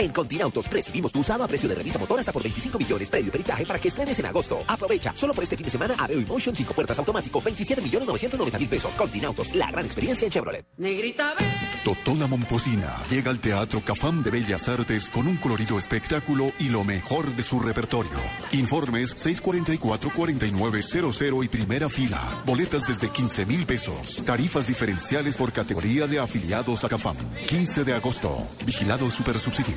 En Continautos recibimos tu usado a precio de revista motor hasta por 25 millones previo peritaje para que estrenes en agosto. Aprovecha, solo por este fin de semana Aveo Motion 5 puertas automático 27 millones 990 mil pesos. Continautos, la gran experiencia en Chevrolet. Negrita Totona Momposina llega al Teatro Cafam de Bellas Artes con un colorido espectáculo y lo mejor de su repertorio. Informes 644-4900 y primera fila. Boletas desde 15 mil pesos. Tarifas diferenciales por categoría de afiliados a Cafam. 15 de agosto. Vigilado Supersubsidio.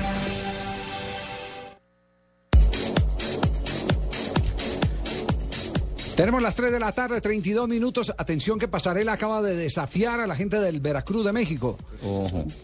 Tenemos las 3 de la tarde, 32 minutos. Atención que Pasarela acaba de desafiar a la gente del Veracruz de México.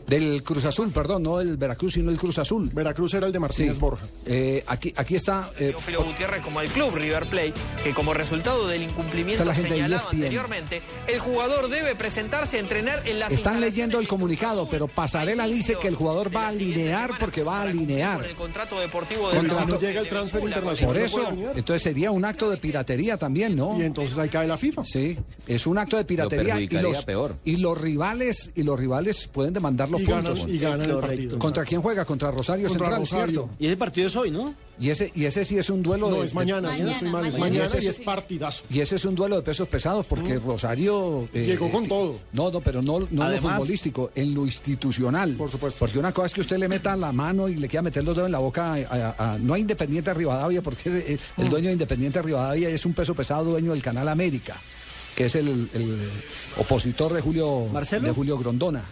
Del Cruz Azul, perdón, no el Veracruz, sino el Cruz Azul. Veracruz era el de Martínez Sí. Borja. Eh, aquí, aquí está. eh, Teófilo Gutiérrez como el club River Plate, que como resultado del incumplimiento la gente de señalado ESPN. anteriormente, el jugador debe presentarse a entrenar en las están leyendo el comunicado, pero Pasarela dice que el jugador va a alinear porque va a alinear. el contrato deportivo de Contrato- Si no llega el transfer internacional. Por eso, entonces sería un acto de piratería también, ¿no? Y entonces ahí cae la FIFA. Sí, es un acto de piratería y los, peor. y los rivales y los rivales pueden demandar los Y ganan- puntos. y ganan el partido. ¿Contra quién juega? Contra Rosario Contra Central, Rosario. ¿cierto? Y ese partido es hoy, ¿no? Y ese y ese sí es un duelo No, de es mañana, si no estoy mal, es mañana ese y es partidazo. y ese es un duelo de pesos pesados porque Rosario eh, Llegó con eh, todo. No, no, pero no, no en lo futbolístico, en lo institucional. Por supuesto. Porque una cosa es que usted le meta la mano y le quiera meter los dedos en la boca a, a- a- no a Independiente Rivadavia, porque eh, Mm. el dueño de Independiente Rivadavia es un peso pesado dueño del Canal América, que es el, el opositor de Julio de Julio Grondona.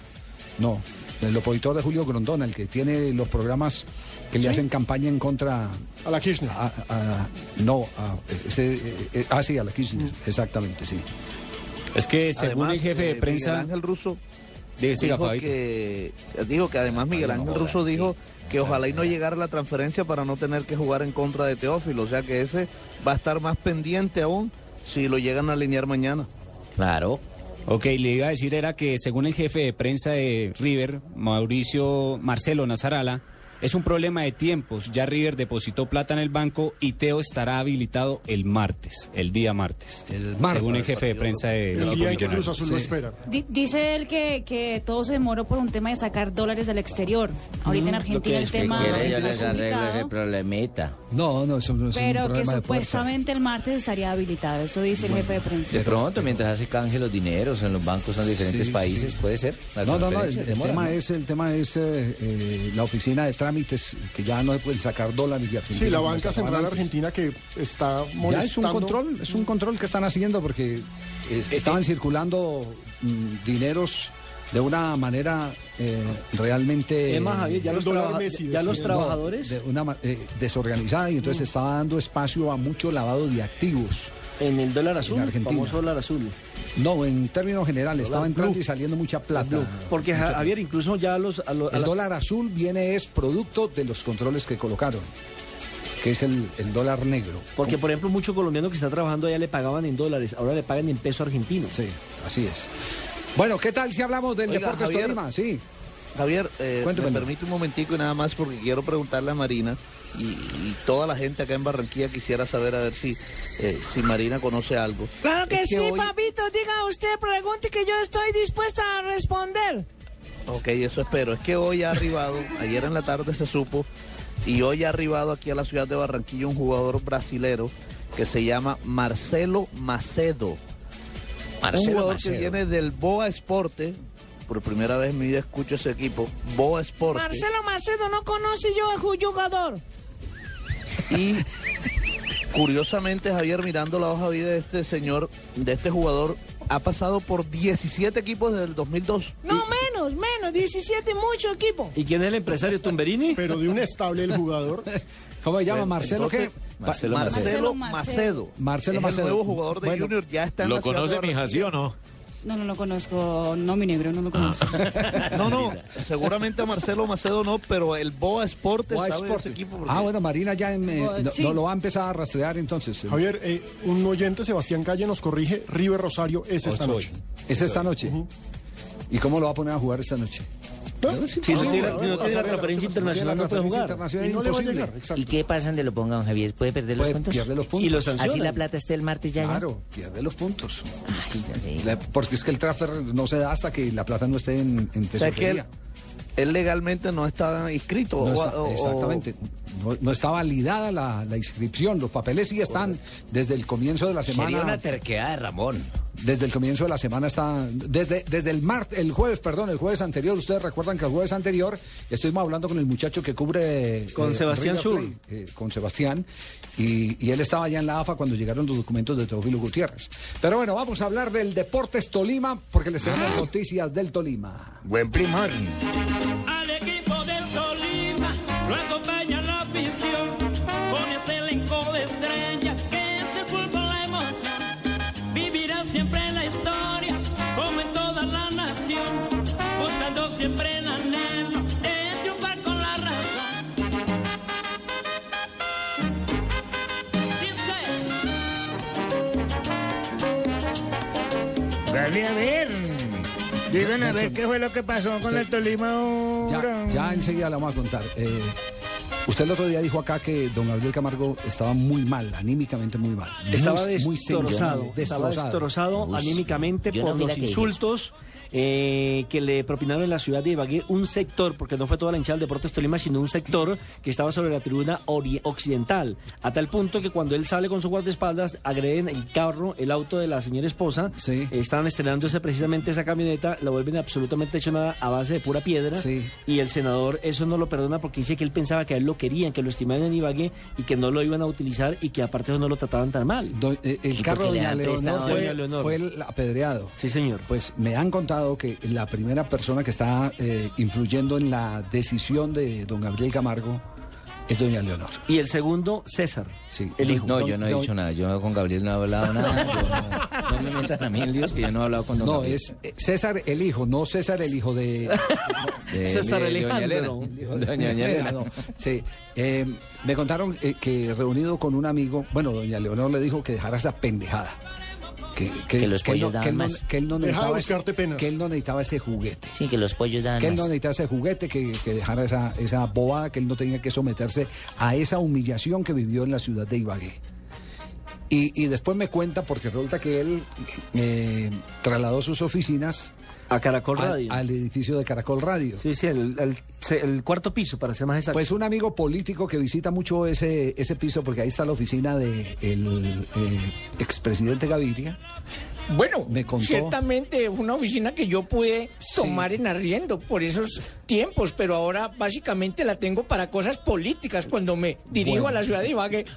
No, el opositor de Julio Grondona, el que tiene los programas que le hacen campaña en contra A la Kirchner. a- a- no, a, ese, eh, eh, ah, sí, a la Kirchner, exactamente, sí. Es que según el jefe de eh, prensa. Miguel Ángel Russo dijo que, dijo que además Miguel no Ángel Russo dijo que ojalá y no llegara la transferencia para no tener que jugar en contra de Teófilo. O sea que ese va a estar más pendiente aún si lo llegan a alinear mañana. Claro. Ok, le iba a decir era que según el jefe de prensa de River, Mauricio Marcelo Nazarala, es un problema de tiempos. Ya River depositó plata en el banco y Teo estará habilitado el martes, el día martes. martes. Según el jefe de prensa de El los día que Cruz. Azul lo espera. Di- dice él que, que todo se demoró por un tema de sacar dólares del exterior. Ahorita en Argentina el tema quiere, es yo les arreglo ese problemita. No, no, eso no es un pero que problema de fuerza. supuestamente el martes estaría habilitado. Eso dice el jefe de prensa. De pronto, mientras hace canje los dineros en los bancos en diferentes Sí, países, sí. puede ser. No, no, no, el, transferencia el demora, tema ¿no? es, el tema es eh, eh, la oficina de trámites, que ya no se pueden sacar dólares de Argentina. Sí, la banca central antes. argentina que está molestando. Ya es un control, es un control que están haciendo porque eh, estaban circulando mm, dineros de una manera eh, realmente Es más, Javier, ya los traba- ya los trabajadores- de una eh, desorganizada y entonces estaba dando espacio a mucho lavado de activos En el dólar azul, En Argentina. famoso dólar azul. No, en términos generales, estaba entrando blue. y saliendo mucha plata. Porque Mucha plata. Javier, incluso ya los... a lo- a El la- dólar azul viene es producto de los controles que colocaron, que es el, el dólar negro. Porque, por ejemplo, mucho colombiano que está trabajando allá le pagaban en dólares, ahora le pagan en peso argentino. Sí, así es. Bueno, ¿qué tal si hablamos del Oiga, Deportes Javier. Tolima? Sí. Javier, eh, me permite un momentico y nada más porque quiero preguntarle a Marina y, y toda la gente acá en Barranquilla quisiera saber a ver si, eh, si Marina conoce algo. Claro que Es sí, hoy- papito. Diga usted, pregunte que yo estoy dispuesta a responder. Ok, eso espero. Es que hoy ha arribado, ayer en la tarde se supo, y hoy ha arribado aquí a la ciudad de Barranquilla un jugador brasilero que se llama Marcelo Macedo. Marcelo un jugador Macedo. que viene del Boa Esporte. Por primera vez en mi vida escucho ese equipo, Boa Esporte. Marcelo Macedo no conoce yo a ju- jugador. Y curiosamente, Javier, mirando la hoja de vida de este señor, de este jugador, ha pasado por 17 equipos desde el 2002. No, menos, menos. 17, mucho equipo. ¿Y quién es el empresario Tumberini? Pero de un estable el jugador. ¿Cómo se llama? Bueno, ¿Marcelo entonces, qué? Marcelo, Marcelo Macedo. Marcelo es Macedo. el nuevo jugador de Bueno, Junior, ya está en ¿Lo la conoce mi hija, sí o no? No, no lo conozco. No, mi negro, no lo conozco. No, no, seguramente a Marcelo Macedo no, pero el Boa Esporte Boa sabe ese equipo. porque- Ah, bueno, Marina ya en, eh, Boa- no, sí. no lo va a empezar a rastrear entonces. Javier, eh, un oyente, Sebastián Calle, nos corrige. River Rosario es esta noche. ¿Es esta noche? ¿Y cómo lo va a poner a jugar esta noche? Si no tiene, si no tiene la preferencia internacional, no puede jugar. internacional Y no le va a imposible. llegar. ¿Y qué pasa donde lo ponga don Javier? ¿Puede perder los Puede- puntos? pierde los puntos. Y los Así la plata esté el martes ya. ya? Claro, pierde los puntos. Ay, sí. La- Porque es que el transfer no se da hasta que la plata no esté en, en O sea, que él, tesorería. él legalmente no está inscrito. No o- está- o- o- exactamente. No, no está validada la, la inscripción. Los papeles sí están desde el comienzo de la semana. Sería una terquedad de Ramón. Desde el comienzo de la semana está, desde, desde el martes, el jueves, perdón, el jueves anterior, ustedes recuerdan que el jueves anterior estuvimos hablando con el muchacho que cubre... Con Sebastián Sur. Eh, con Sebastián, y, y él estaba allá en la AFA cuando llegaron los documentos de Teófilo Gutiérrez. Pero bueno, vamos a hablar del Deportes Tolima, porque les tenemos noticias del Tolima. Buen primar. Afición con ese elenco de estrellas que es el fútbol la emoción. Vivirá siempre en la historia como en toda la nación, buscando siempre el anhelo de triunfar con la razón. Dale a ver. Digan a ver qué fue lo que pasó con el Tolima Ya, ahora. ya enseguida le vamos a contar. Eh, usted el otro día dijo acá que don Gabriel Camargo estaba muy mal, anímicamente muy mal. Muy- Estaba muy destrozado, estaba destrozado. Uy, anímicamente no por los que insultos eh, que le propinaron en la ciudad de Ibagué, un sector, porque no fue toda la hinchada del Deportes Tolima, sino un sector que estaba sobre la tribuna ori- occidental, a tal punto que cuando él sale con su guardaespaldas, agreden el carro, el auto de la señora esposa, eh, estaban estrenándose precisamente esa camioneta, la vuelven absolutamente hecho nada a base de pura piedra, y el senador eso no lo perdona porque dice que él pensaba que a él lo querían, que lo estimaban en Ibagué y que no lo iban a utilizar y que aparte no lo trataban tan mal. eh, El carro de Doña Leonor fue, fue el apedreado. Sí, señor. Pues me han contado que la primera persona que está eh, influyendo en la decisión de don Gabriel Camargo es doña Leonor. Y el segundo, César. Sí. El hijo. No, yo no he dicho nada. Yo con Gabriel no he hablado nada. Yo no, no me metan a mí en líos que yo no he hablado con don No, Gabriel. es eh, César el hijo, no César el hijo de... De- César de- de doña. Elena. De Doña Elena. no. Sí. Eh, me contaron eh, que reunido con un amigo, bueno, doña Leonor le dijo que dejara esa pendejada. Que, Que los pollos no, daban que él no- más. que él no Deja de necesitaba ese- penas. que él no necesitaba ese juguete. Sí, que los pollos dan Que él no más. necesitaba ese juguete, que, que dejara esa, esa bobada, que él no tenía que someterse a esa humillación que vivió en la ciudad de Ibagué. Y, y después me cuenta, porque resulta que él eh, trasladó sus oficinas a Caracol Radio. Al, edificio de Caracol Radio. Sí, sí, el, el cuarto piso, para ser más exacto. Pues un amigo político que visita mucho ese, ese piso, porque ahí está la oficina del de el, eh, expresidente Gaviria, Bueno, me contó. ciertamente una oficina que yo pude tomar en arriendo por esos tiempos, pero ahora básicamente la tengo para cosas políticas cuando me dirijo Bueno. a la ciudad de Ibagué.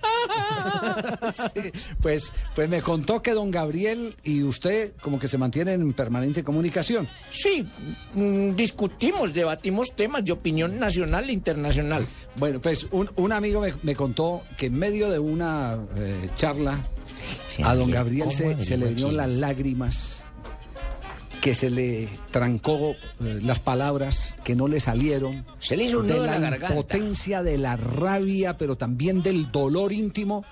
Sí, pues, pues me contó que don Gabriel y usted como que se mantienen en permanente comunicación. Sí, mm, discutimos, debatimos temas de opinión nacional e internacional. Bueno, pues un, un amigo me, me contó que en medio de una eh, charla a don Gabriel se, se le vinieron las lágrimas, que se le trancó eh, las palabras, que no le salieron. Se le hizo un de nudo la la garganta. impotencia, de la rabia, pero también del dolor íntimo.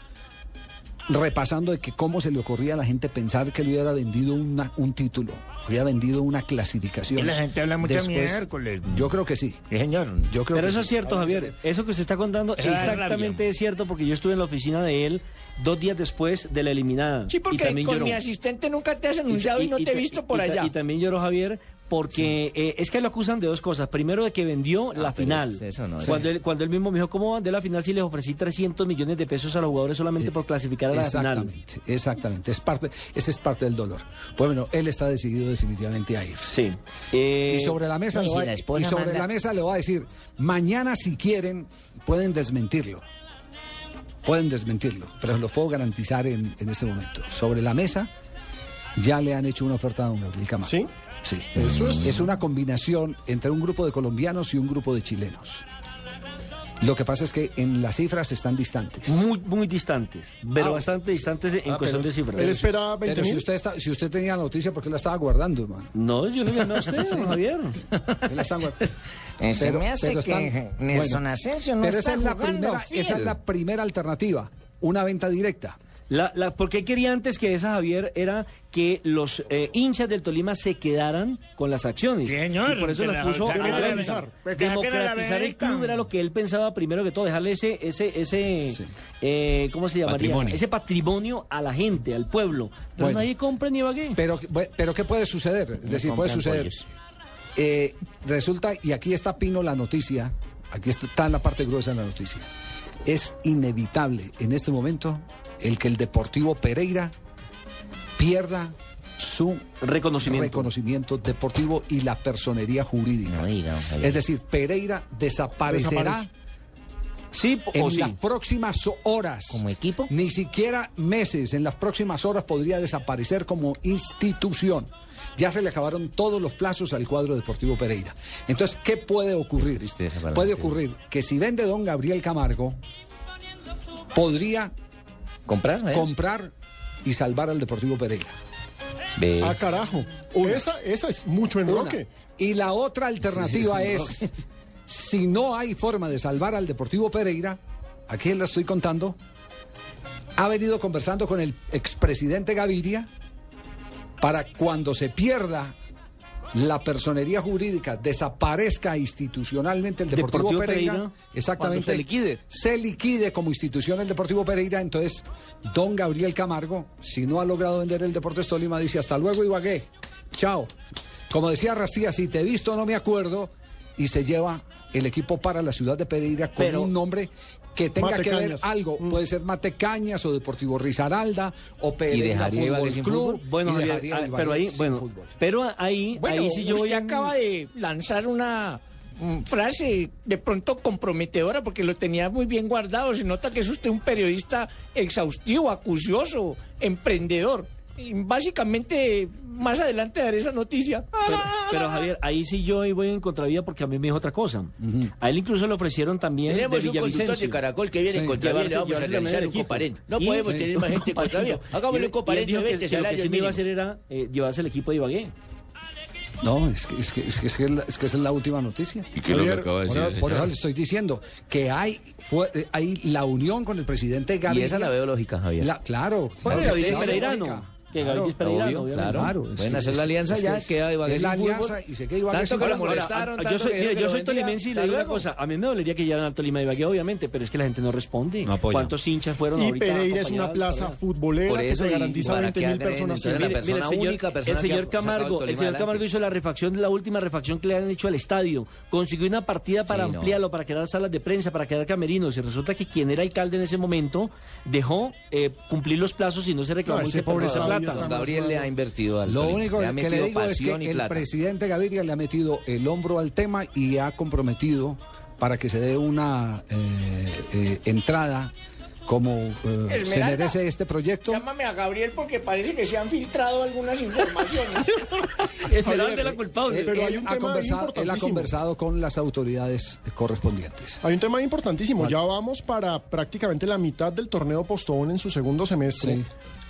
Repasando de que cómo se le ocurría a la gente pensar que le hubiera vendido una- un título, hubiera vendido una clasificación. La gente habla mucha Después- miércoles. Yo creo que sí. Sí, señor. Yo creo Pero que eso sí. es cierto, Javier. Eso que usted está contando da exactamente es cierto porque yo estuve en la oficina de él dos días después de la eliminada. Sí, y porque con lloró. mi asistente nunca te has anunciado y, no te he visto por y allá. Y también lloró Javier porque eh, es que lo acusan de dos cosas. Primero, de que vendió la Ah, pero final. eso no cuando, él, cuando él mismo me dijo, ¿cómo van de la final si les ofrecí 300 millones de pesos a los jugadores solamente por clasificar a la final? Exactamente, exactamente. Es parte, ese es parte del dolor. Pues bueno, él está decidido definitivamente a ir. Sí. Eh, y sobre la mesa no, y le si va, la esposa y sobre manda- la mesa le va a decir, mañana si quieren pueden desmentirlo. Pueden desmentirlo, pero los puedo garantizar en, en este momento. Sobre la mesa ya le han hecho una oferta a don Gabriel Camargo. ¿Sí? Sí. Eso es- Es una combinación entre un grupo de colombianos y un grupo de chilenos. Lo que pasa es que en las cifras están distantes. Muy, muy distantes, pero Ah. bastante distantes en Ah, cuestión pero- de cifras. Él espera 20 Pero si usted, está- si usted tenía la noticia, ¿por qué la estaba guardando, hermano? No, yo le gané a usted. Javier. ¿Por qué la están guardando? Se me hace que Nelson Asensio no pero está esa es la primera, fiel. esa es la primera alternativa, una venta directa. La, la, porque quería antes que esa, Javier, era que los eh, hinchas del Tolima se quedaran con las acciones. Sí, señor, Y por eso las la- puso a la a la venta. venta. Pues Democratizar el club era lo que él pensaba primero que todo, dejarle ese, ese, ese eh, ¿cómo se llamaría? Patrimonio. Ese patrimonio a la gente, al pueblo. Pero Bueno. nadie compra ni Ibagué. Pero, pero ¿qué puede suceder? Es decir, puede suceder. Eh, resulta, y aquí está Pino la noticia, aquí está en la parte gruesa de la noticia. Es inevitable en este momento el que el Deportivo Pereira pierda su Reconocimiento. reconocimiento deportivo y la personería jurídica. No. Es decir, Pereira desaparecerá Desaparece. Sí en o sí. las próximas horas. ¿Como equipo? Ni siquiera meses, en las próximas horas podría desaparecer como institución. Ya se le acabaron todos los plazos al cuadro deportivo Pereira. Entonces, ¿qué puede ocurrir? Puede la ocurrir que si vende don Gabriel Camargo, podría ¿Comprar? eh? comprar y salvar al deportivo Pereira. Ve. Ah, carajo. Una. Esa, esa es mucho Una. enroque. Y la otra alternativa Sí, sí, es, sí, si no hay forma de salvar al Deportivo Pereira, aquí le estoy contando, ha venido conversando con el expresidente Gaviria para cuando se pierda la personería jurídica, desaparezca institucionalmente el Deportivo, Deportivo Pereira, Pereira. exactamente, se liquide. se liquide como institución el Deportivo Pereira, entonces don Gabriel Camargo, si no ha logrado vender el Deportes Tolima, dice hasta luego Ibagué, chao. Como decía Rastía, si te he visto no me acuerdo, y se lleva el equipo para la ciudad de Pereira con Pero- un nombre que tenga Mate que ver algo, puede ser Mate Cañas o Deportivo Risaralda o Pereira dejaría Fútbol sin Club, fútbol? Bueno, y dejaría ah, pero ahí, sin bueno, fútbol. pero ahí, Bueno, ahí sí yo voy usted acaba de lanzar una mm, frase de pronto comprometedora porque lo tenía muy bien guardado. Se nota que es usted un periodista exhaustivo, acucioso, emprendedor. Y básicamente, más adelante daré esa noticia. Pero, pero, Javier, ahí sí yo voy en contravía porque a mí me dijo otra cosa. A él incluso le ofrecieron también Tenemos de un conductor de. Caracol que viene Sí. en contravía, le vamos a realizar un. No Y- podemos Sí. tener más gente en contravía. Hagámosle un Y- y dijo de que- 20 que lo que salarios sí me iba a hacer era eh, llevarse el equipo de Ibagué. No, es que, es que, es que, es que es la- es que esa es la última noticia. ¿Y qué es lo que Javier, acaba de decir por eso le estoy diciendo que hay, fue, hay la unión con el presidente Y Gaviria. esa la veo lógica, Javier. La- claro. Bueno, claro que Es. Que Gabriel Claro, es pereirano, Obvio, obviamente. claro. Claro, es Pueden hacer es la alianza es ya, que- queda Ibagué es sin alianza y se queda Ibagué Tanto que lo molestaron, tanto yo soy, que mire, yo soy tolimense y le digo una cosa. A mí me dolería que llegaran al Tolima de Ibagué, obviamente, pero es que la gente no responde. No apoya. ¿Cuántos hinchas fueron Y ahorita Pereira es una plaza futbolera Por eso, que y garantiza para 20 que mil personas. el señor, Camargo, el señor. Camargo hizo la refacción, la última refacción que le han hecho al estadio. Consiguió una partida para ampliarlo, para crear salas de prensa, para crear camerinos. Y resulta que quien era alcalde en ese momento dejó eh, cumplir los plazos y no se reclamó No, y ese pobre Don Gabriel le ha invertido al Lo Tolima. único Le que le digo es que el plata. presidente Gaviria le ha metido el hombro al tema y ha comprometido para que se dé una eh, eh, entrada como eh, se merece este proyecto. Llámame a Gabriel porque parece que se han filtrado algunas informaciones. Esmeralda la culpable. Él, Pero hay él un ha tema conversado, él ha importantísimo. conversado con las autoridades correspondientes. Hay un tema importantísimo. Ya vamos para prácticamente la mitad del torneo Postobón en su segundo semestre.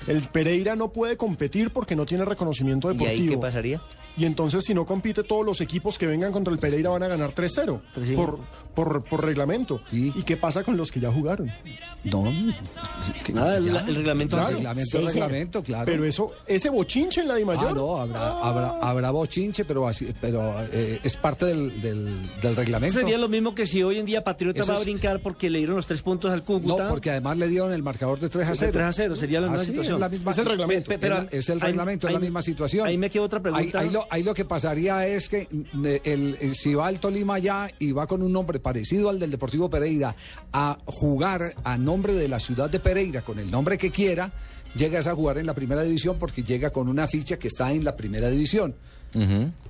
El Pereira no puede competir porque no tiene reconocimiento ¿Y deportivo. ahí qué pasaría? Y entonces, si no compite, todos los equipos que vengan contra el Pereira van a ganar 3-0 por, por, por reglamento. ¿Y? qué pasa con los que ya jugaron? No, Nada, el- el reglamento Claro, reglamento, es reglamento, claro. Pero eso, ese bochinche en la Dimayor. Ah, no, habrá, habrá, habrá bochinche, pero, así, pero eh, es parte del, del, del reglamento. Sería lo mismo que si hoy en día Patriota Eso va a es- brincar porque le dieron los tres puntos al Cúcuta. No, porque además le dieron el marcador de 3 a De 0. 3 a 0, sería la Ah, misma sí, situación. Es, la misma, Es el reglamento. Es, la- es el reglamento, es la misma situación. ahí me queda otra pregunta. Ahí lo que pasaría es que el, el- si va al Tolima ya y va con un nombre parecido al del Deportivo Pereira a jugar a nombre de la ciudad de Pereira con el nombre que quiera, llegas a jugar en la primera división porque llega con una ficha que está en la primera división.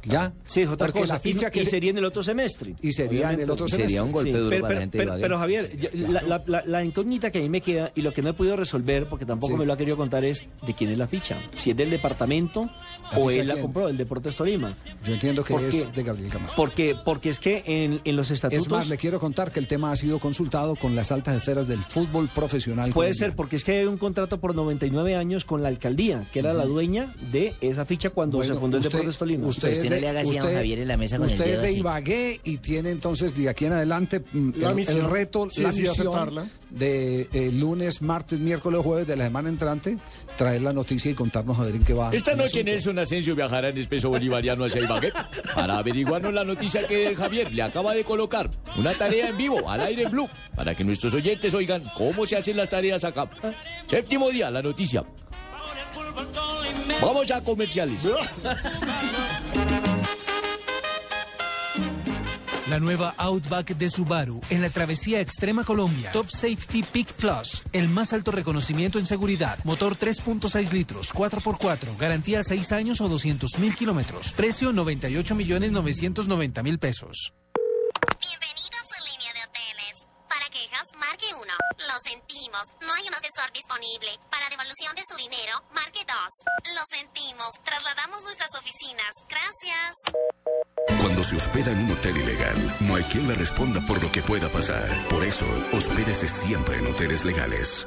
¿Ya? Sí, es otra Porque cosa. la ficha y, que y sería en el otro semestre. Y sería en el otro Y sería un golpe duro pero, para la pero- gente de pero- Ibagué. pero, Javier, yo- la, la- la- la incógnita que a mí me queda y lo que no he podido resolver, porque tampoco Sí. me lo ha querido contar, es de quién es la ficha. Si es del departamento ¿La o él la compró, del Deportes Tolima. Yo entiendo que Porque- es de Gabriel Camacho. Porque, porque es que en, en los estatutos... Es más, le quiero contar que el tema ha sido consultado con las altas esferas del fútbol profesional. Puede colombiano. ser, porque es que hay un contrato por 99 años con la alcaldía, que era la dueña de esa ficha cuando Bueno, se fundó el usted- Deportes Tolima. Usted, es de, usted- usted es de Ibagué y tiene entonces de aquí en adelante mm, La el, misión. el reto, Sí, la sí, misión aceptarla. de eh, lunes, martes, miércoles, jueves de la semana entrante, traer la noticia y contarnos a ver en qué va. Esta noche asunto. Nelson Asensio viajará en espeso bolivariano hacia Ibagué para averiguarnos la noticia que Javier le acaba de colocar. Una tarea en vivo, al aire en Blue, para que nuestros oyentes oigan cómo se hacen las tareas acá. Séptimo día, la noticia. Vamos a comerciales. La nueva Outback de Subaru en la travesía extrema Colombia. Top Safety Peak Plus, el más alto reconocimiento en seguridad. Motor 3.6 litros, 4x4, garantía 6 años o 200 mil kilómetros. Precio 98 millones 990 mil pesos. Marque 1. Lo sentimos, no hay un asesor disponible. Para devolución de su dinero, marque 2. Lo sentimos, trasladamos nuestras oficinas. Gracias. Cuando se hospeda en un hotel ilegal, no hay quien le responda por lo que pueda pasar. Por eso, hospédese siempre en hoteles legales.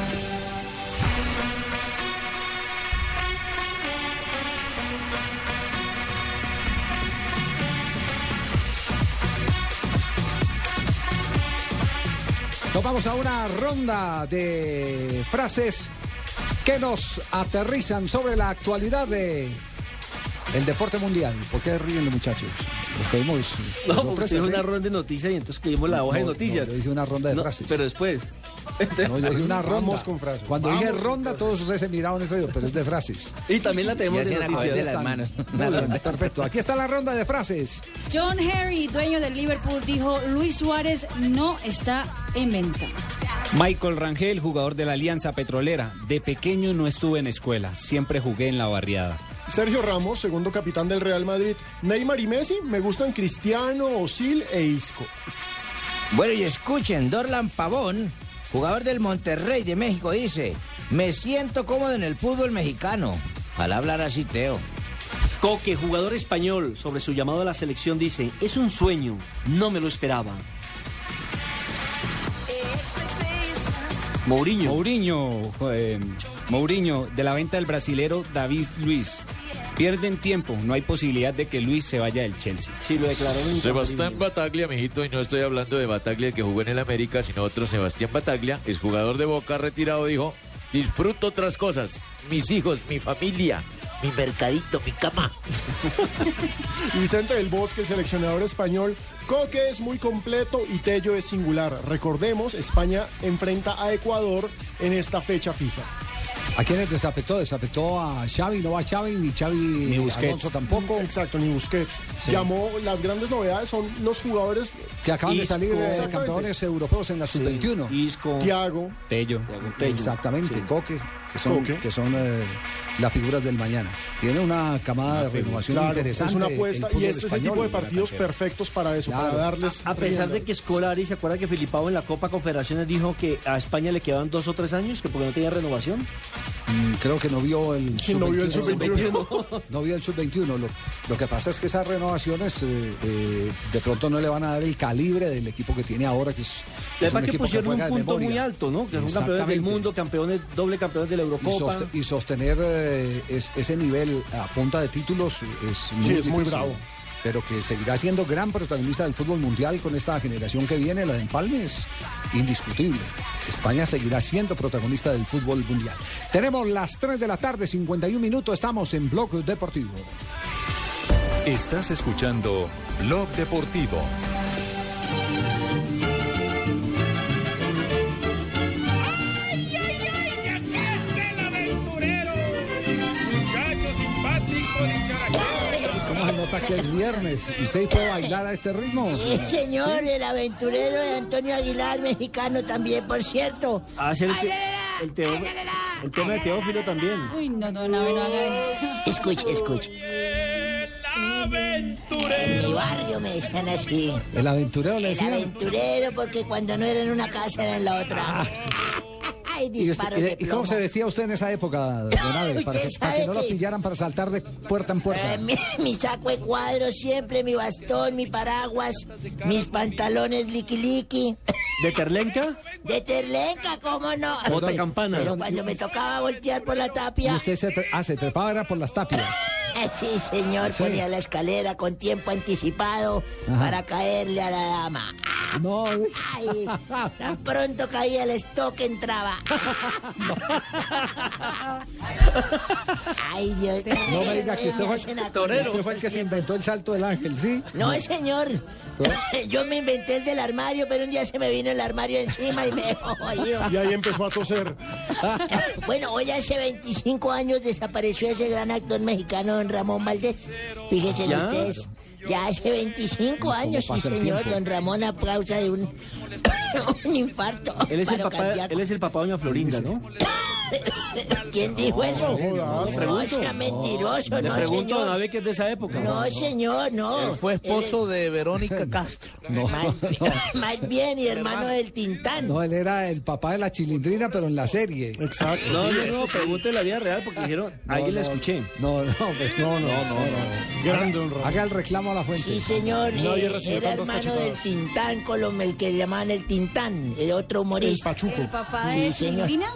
Nos vamos a una ronda de frases que nos aterrizan sobre la actualidad de el deporte mundial. ¿Por qué ríen los muchachos? Pedimos. No, porque es una ¿eh? ronda de noticias y entonces pedimos la No, hoja de no, noticias. no, yo dije una ronda de No, frases. Pero después. No, yo dije una ronda. Vamos con frases. Cuando Vamos dije ronda, todos ustedes se miraron eso, pero es de frases. Y también la tenemos Y de noticias. de las manos. Una bien, perfecto. Aquí está la ronda de frases. John Harry, dueño del Liverpool, dijo Luis Suárez no está en venta. Michael Rangel, jugador de la Alianza Petrolera. De pequeño no estuve en escuela, siempre jugué en la barriada. Sergio Ramos, segundo capitán del Real Madrid. Neymar y Messi me gustan Cristiano, Osil e Isco. Bueno, y escuchen, Dorlan Pavón, jugador del Monterrey de México, dice, me siento cómodo en el fútbol mexicano. Al hablar así, Teo. Coque, jugador español, sobre su llamado a la selección, dice: Es un sueño, no me lo esperaba. Mourinho. Mourinho, eh, Mourinho, de la venta del brasilero David Luis. Pierden tiempo, no hay posibilidad de que Luis se vaya del Chelsea. Sí, lo declararon. Sebastián Bataglia, mijito, y no estoy hablando de Bataglia el que jugó en el América, sino otro Sebastián Bataglia, es jugador de Boca retirado, dijo, disfruto otras cosas, mis hijos, mi familia, mi mercadito, mi cama. Y Vicente del Bosque, el seleccionador español, Coque es muy completo y Tello es singular. Recordemos, España enfrenta a Ecuador en esta fecha FIFA. ¿A quiénes desapetó? Desapetó a Xavi, no va Xavi, ni Xavi Ni Busquets. Alonso tampoco. Exacto, ni Busquets. Sí. Llamó, las grandes novedades son los jugadores Que acaban de salir eh, campeones europeos en la sub-21. Isco. Thiago. Tello. Exactamente, Coque, que son, que son eh, las figuras del mañana. Tiene una camada de renovación Claro, interesante. es una apuesta y este es el tipo de partidos perfectos para eso, Claro. para darles. A pesar de que Scolari, ¿se acuerda que Filipao en la Copa Confederaciones dijo que a España le quedaban dos o tres años, que porque no tenía renovación? Mm, Creo que no vio el ¿Quién no vio el sub-21. sub-21? No vio el sub-21. Lo, lo que pasa es que esas renovaciones eh, eh, de pronto no le van a dar el calibre del equipo que tiene ahora, que es, que es Además que pusieron un punto muy alto, ¿no? Que son campeones del mundo, campeones, doble campeones de la Y, Eurocopa. soste- y sostener eh, es- ese nivel a punta de títulos es muy, Sí, es muy bravo. Pero que seguirá siendo gran protagonista del fútbol mundial con esta generación que viene, la de Empalme, es indiscutible. España seguirá siendo protagonista del fútbol mundial. Tenemos las 3 de la tarde, 51 minutos, estamos en Blog Deportivo. Estás escuchando Blog Deportivo. Que es viernes? ¿Usted puede bailar a este ritmo? Sí, señor, el aventurero de Antonio Aguilar, mexicano también, por cierto. Ah, sí, el, te- el, teo- el tema de Teófilo también. Uy, no, no, no, no haga eso. Escuche, escuche. En mi barrio me decían así. El aventurero le El decía. aventurero, porque cuando no era en una casa era en la otra. Ay, ¿Y, usted- disparos y- de y cómo se vestía usted en esa época, don Aves? Para, que- para que sabe no lo que- pillaran para saltar de puerta en puerta. Eh, mi, mi saco de cuadros siempre, mi bastón, mi paraguas, mis pantalones liqui liqui. ¿De Terlenca? De terlenca, ¿cómo no? Bota Pero campana. cuando me tocaba voltear por la Y tapia. usted se, tre- ah, se trepaba era por las tapias. Sí, señor, Sí. ponía la escalera con tiempo anticipado Ajá. para caerle a la dama. No, Ay, tan pronto caía el stock entraba. Ay, Dios. no me diga que usted fue, acordar usted fue el que se inventó el salto del ángel, ¿sí? No, señor. Yo me inventé el del armario, pero un día se me vino el armario encima y me jodido. Y ahí empezó a toser. Bueno, hoy hace 25 años desapareció ese gran actor mexicano, don Ramón Valdés. Fíjense ¿Ya? ustedes. Ya hace 25 años, sí, señor, don Ramón, a causa de un, un infarto. Él es, el papá, él es el papá de Doña Florinda, ¿no? ¿Quién dijo eso? No, le No, sea mentiroso, Le no, pregunto a. David que es de esa época. No, señor, no. Él fue esposo de Verónica Castro. No, Más, más bien, y hermano del Tintán. no, él era el papá de la chilindrina, pero en la serie. Exacto. No, no, no, pregunte la vida real porque dijeron, le no. escuché. No, no, No, no, no, no. Grande, don Ramón. Haga el reclamo la fuente. Sí, señor. Nadie eh, recibió era tantas hermano del. Tintán, Colom, el que llamaban el Tintán, el otro El humorista. Pachuco. El papá Sí, de señor. Chilindrina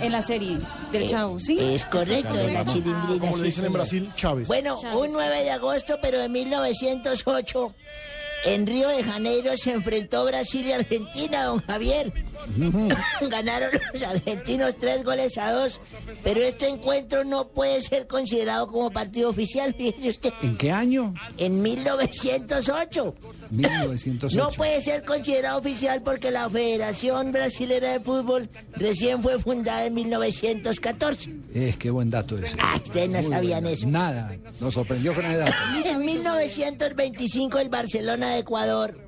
en la serie del Eh, Chavo, ¿sí? Es correcto, de la chilindrina. Como sí, le dicen en. Brasil, Chávez. Bueno, un 9 de agosto, pero de 1908, en Río de Janeiro se enfrentó Brasil y Argentina, don Javier. Ganaron los argentinos tres goles a dos, pero este encuentro no puede ser considerado como partido oficial, fíjese usted. ¿En qué año? En 1908. 1908. No puede ser considerado oficial porque la Federación Brasilera de Fútbol recién fue fundada en 1914. Es qué buen dato ese. Ah, ustedes no Muy sabían bueno. eso. Nada, nos sorprendió con el dato. En 1925 el Barcelona de Ecuador,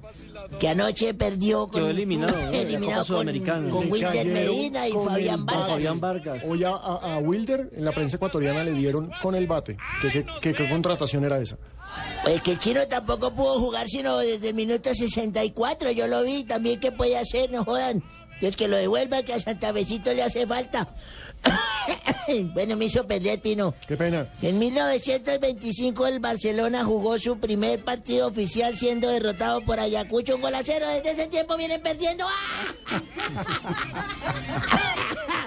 que anoche perdió con, Quedó eliminado, eliminado con, Wilder Medina y con Fabián Vargas. Fabián Vargas. Hoy a, a- a Wilder, en la prensa ecuatoriana, le dieron con el bate. ¿Qué, qué, qué- qué contratación era esa? Pues que el chino tampoco pudo jugar sino desde el minuto 64, yo lo vi, también qué puede hacer, no jodan. Es que lo devuelva, que a Santa Besito le hace falta. bueno, me hizo perder, Pino. Qué pena. En 1925 el Barcelona jugó su primer partido oficial siendo derrotado por Ayacucho un gol a cero. Desde ese tiempo vienen perdiendo. ¡Ah!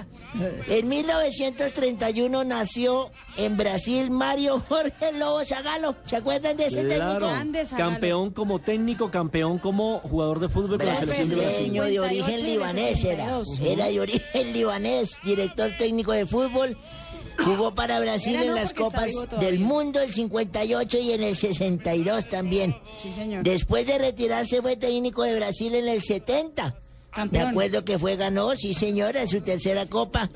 En 1931 nació en Brasil Mario Jorge Lobo Zagalo. ¿Se acuerdan de ese Claro, técnico? campeón como técnico, campeón como jugador de fútbol con la selección de Brasil. De origen libanés era. Era de origen libanés, director técnico de fútbol. Jugó para Brasil en las Copas del Mundo el 58 y en el 62 también. Sí, señor. Después de retirarse fue técnico de Brasil en el 70. Campeón. Me acuerdo que fue ganó, sí señora, su tercera copa.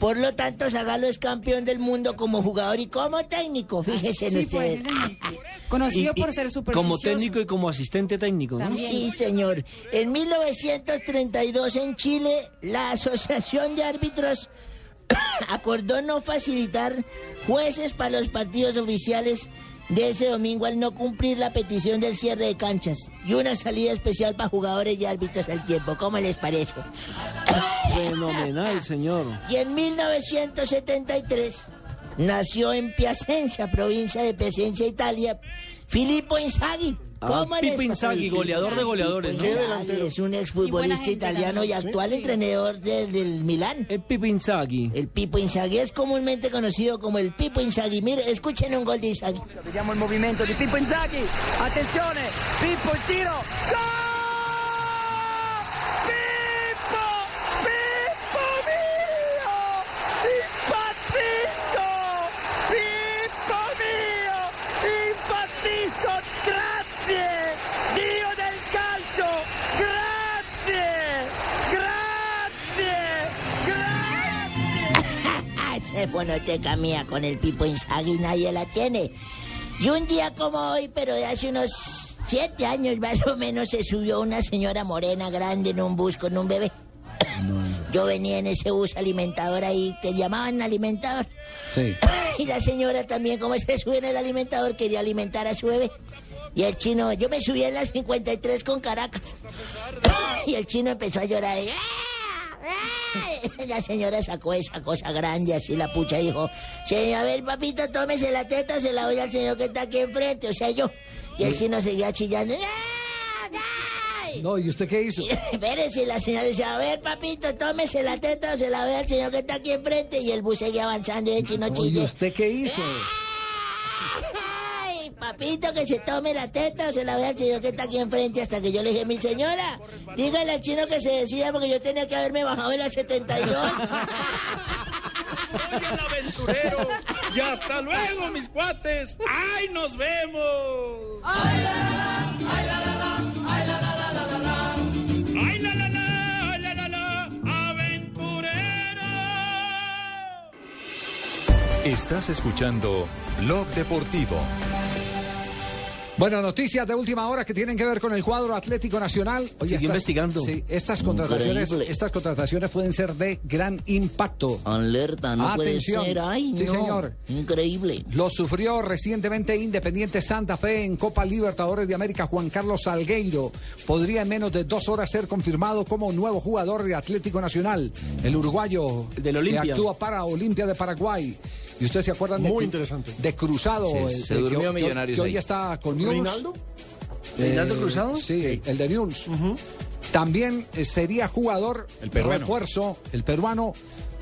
Por lo tanto, Zagalo es campeón del mundo como jugador y como técnico, fíjese en Sí, pues, usted. señor. Conocido y por ser supersticioso. Como técnico y como asistente técnico, ¿no? Sí, señor. En 1932 en Chile, la Asociación de Árbitros acordó no facilitar jueces para los partidos oficiales de ese domingo al no cumplir la petición del cierre de canchas y una salida especial para jugadores y árbitros al tiempo. ¿Cómo les parece? Fenomenal, señor. Y en 1973 nació en Piacenza, provincia de Piacenza, Italia, Filippo Inzaghi. Ah, ¿Cómo Pipo Inzaghi, parece? goleador de goleadores, Pipo ¿no? Es un exfutbolista italiano y actual sí. entrenador del, del Milán. El Pipo Inzaghi. El Pipo Inzaghi es comúnmente conocido como el Pipo Inzaghi. Mire, escuchen un gol de Inzaghi. Vediamo il movimento di Pippo Inzaghi. Attenzione, Pippo il tiro. Gol! Pippo! Esa fonoteca mía con el Pipo Inzaghi nadie la tiene. Y un día como hoy, pero de hace unos siete años más o menos, se subió una señora morena grande en un bus con un bebé. Yo venía en ese bus alimentador ahí, que llamaban alimentador. Sí. Y la señora también, como se sube en el alimentador, quería alimentar a su bebé. Y el chino, yo me subí en las 53 con Caracas. Y el chino empezó a llorar. ¡Ah! La señora sacó esa cosa grande, así la pucha, y dijo, "Sí, a ver, papito, tómese la teta, se la doy al señor que está aquí enfrente, o sea, yo. Y el chino seguía chillando. No, ¿y usted qué hizo? Espérese, y la señora dice, a ver, papito, tómese la teta, o se la doy al señor que está aquí enfrente, y el bus seguía avanzando y el chino No, ¿Y chilló. usted qué hizo? Papito, que se tome la teta o se la ve al señor que está aquí enfrente hasta que yo le dije, mi señora, dígale al chino que se decida porque yo tenía que haberme bajado en la 72. Soy el aventurero. Y hasta luego, mis cuates. ¡Ay, nos vemos! ¡Ay, la, la, la! ¡Ay, la, la, la! ¡Ay, la, la, la, la, la, la! ¡Ay, la, la, la! ¡Ay, la, la, la! ¡Aventurero! Estás escuchando Blog Deportivo. Bueno, noticias de última hora que tienen que ver con el cuadro Atlético Nacional. Sigue investigando. Sí, estas contrataciones, Increíble. estas contrataciones pueden ser de gran impacto. Alerta, no Atención. puede ser. Ay, Sí, no. señor. Increíble. Lo sufrió recientemente Independiente Santa Fe en Copa Libertadores de América. Juan Carlos Salgueiro podría en menos de dos horas ser confirmado como nuevo jugador de Atlético Nacional. El uruguayo Del que actúa para Olimpia de Paraguay. Y ustedes se acuerdan de, Muy Cru- interesante. de Cruzado. Sí, el- se el durmió que- que- Millonarios que hoy ahí. está con News. ¿Reinaldo? ¿Reinaldo Cruzado? Sí, el de News. También eh, sería jugador, el peruano. refuerzo, el peruano,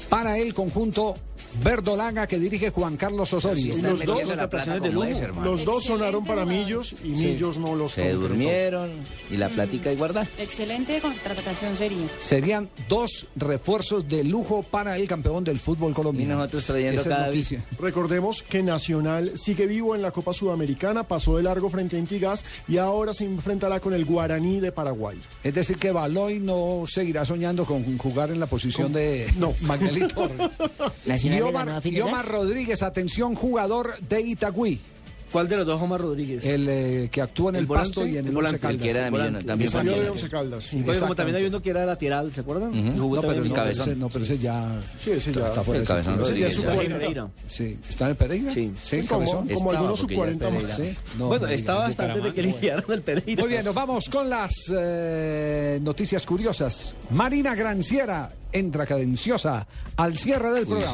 para el conjunto verdolaga que dirige Juan Carlos Osorio. Sí, Y los dos, la plata de es. Los dos sonaron para. Millos y Sí. Millos no los Se concretó. durmieron y la platica y guarda. Excelente contratación sería. Serían dos refuerzos de lujo para el campeón del fútbol Y colombiano. nosotros trayendo Esa es cada noticia. Recordemos que Nacional sigue vivo en la Copa Sudamericana, pasó de largo frente a Intigas y ahora se enfrentará con el Guaraní de Paraguay. Es decir, que Baloy no seguirá soñando con jugar en la posición de No. Magnelli Torres. Nacional y le Omar, ganó a y Figueras. Omar Rodríguez, atención, jugador de Itagüí, ¿Cuál de los dos, Omar Rodríguez? el eh, que actúa en el, ¿El volante? Pasto y en el, El volante, Once El que era de Caldas. Millonarios, también salió de. Once Caldas. Porque como también hay uno que era lateral, ¿se acuerdan? Y jugó No, pero, no, Cabezón. ese, no, pero ese ya Sí, ese ya. está fuera El de Cabezón ese- ya es su Ahí en 40. Pereira. Sí, ¿está en el Pereira? Sí. Sí, Sí, como, Cabezón. como algunos ya 40 Pereira. más. Sí, no, bueno, no, estaba de bastante de que liquidaron el Pereira. Muy bien, nos vamos con las eh, noticias curiosas. Marina Granciera entra cadenciosa al cierre del programa.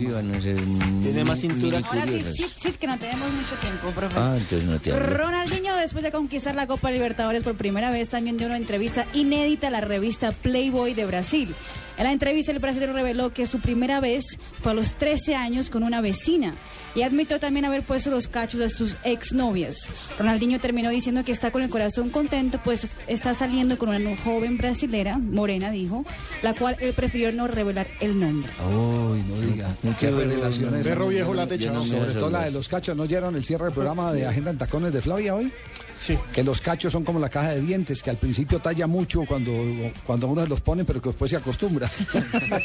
Tiene más cintura. Ahora sí, curiosas. sí, sí, que no tenemos mucho tiempo, profe. Ah, entonces no te hablo. Ronaldinho, después de conquistar la Copa Libertadores por primera vez, también dio una entrevista inédita a la revista Playboy de Brasil. En la entrevista, el brasileño reveló que su primera vez fue a los 13 años con una vecina y admitió también haber puesto los cachos de sus exnovias. Ronaldinho terminó diciendo que está con el corazón contento, pues está saliendo con una joven brasilera, morena, dijo, la cual él prefirió no revelar el nombre. Uy, no diga. Qué revelaciones. Perro viejo la techa. Sobre todo la de los cachos. ¿No oyeron el cierre del programa de Agenda en Tacones de Flavia hoy? Sí. Que los cachos son como la caja de dientes, que al principio talla mucho cuando, cuando uno los pone, pero que después se acostumbra.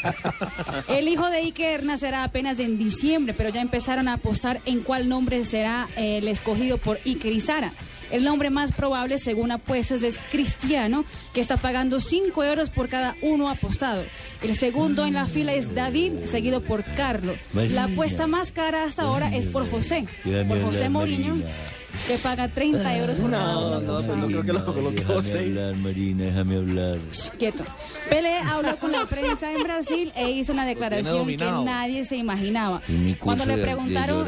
El hijo de Iker nacerá apenas en diciembre, pero ya empezaron a apostar en cuál nombre será eh, el escogido por Iker y Sara. El nombre más probable, según apuestas, es Cristiano, que está pagando 5 euros por cada uno apostado. El segundo en la fila es David, seguido por Carlos. La apuesta más cara hasta ahora es por José, por José Mourinho, que paga 30 euros por cada uno apostado. no creo que lo colocó Déjame hablar, Marina, déjame hablar. Quieto. Pelé habló con la prensa en Brasil e hizo una declaración que nadie se imaginaba. Cuando le preguntaron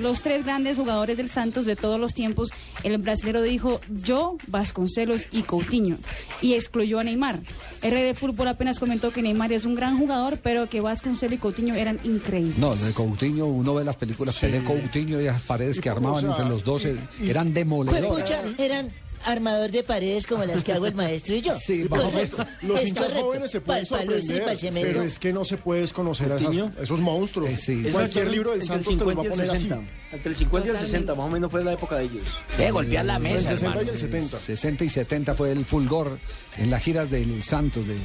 los tres grandes jugadores del Santos de todos los tiempos, el brasileño dijo yo, Vasconcelos y Coutinho y excluyó a Neymar. De fútbol apenas comentó que Neymar es un gran jugador, pero que Vasconcelos y Coutinho eran increíbles. No, de Coutinho, uno ve las películas, Pelé Coutinho y las paredes que armaban o sea, entre los dos eh, eran demoledores. eran armador de paredes como las que hago el maestro y yo. Sí, correcto. los Es hinchas correcto. jóvenes se pueden Pa'l sorprender, pero es que no se puede desconocer a esas- esos monstruos. Cualquier libro del Santos te los va 50 a poner así. 60. Entre el 50 y el 60, más o menos fue la época de ellos. De golpear la El mesa, 60 hermano. y el 70. 60 y 70 fue el fulgor en las giras del Santos de, de,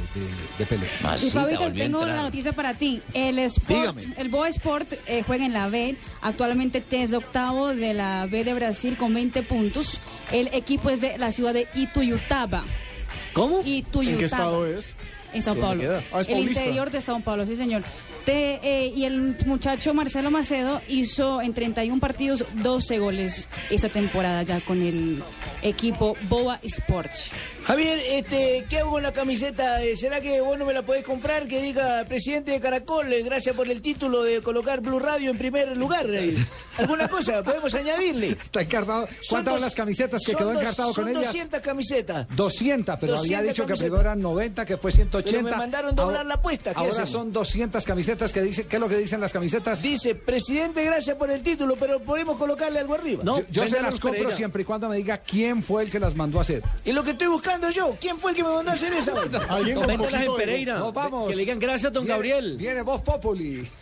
de Pelé. Y Fabito, tengo una noticia para ti. El Sport, Dígame. el Boa Sport eh, juega en la B. Actualmente es octavo de la B de Brasil con 20 puntos. El equipo es de la ciudad de Ituyutaba. ¿Cómo? Ituyutaba. ¿En qué estado es? En Sao ¿Dónde Paulo. Ah, es el interior de Sao Paulo, sí, señor. Eh, y el muchacho Marcelo Macedo hizo en 31 partidos 12 goles esa temporada ya con el equipo Boa Sports. Javier, este, ¿qué hago con la camiseta? Eh, ¿Será que vos no me la podés comprar? Que diga presidente de Caracol, eh, gracias por el título de colocar Blue Radio en primer lugar. ¿Alguna cosa podemos añadirle? Está encartado. Son ¿Cuántas dos- son las camisetas que quedó encartado con son ellas? 200 camisetas. 200, pero había 200 dicho que primero eran 90, que después 180. Pero me mandaron doblar Ahora- la apuesta, ¿qué Ahora son 200 camisetas que dice, ¿qué es lo que dicen las camisetas? Dice, presidente, gracias por el título, pero podemos colocarle algo arriba. yo yo se las compro siempre y cuando me diga quién fue el que las mandó a hacer. Y lo que estoy buscando yo, ¿quién fue el que me mandó a hacer esa? Coméntalas en Pereira. No, vamos. Que le digan gracias a don Viene- Gabriel. Viene Voz Populi.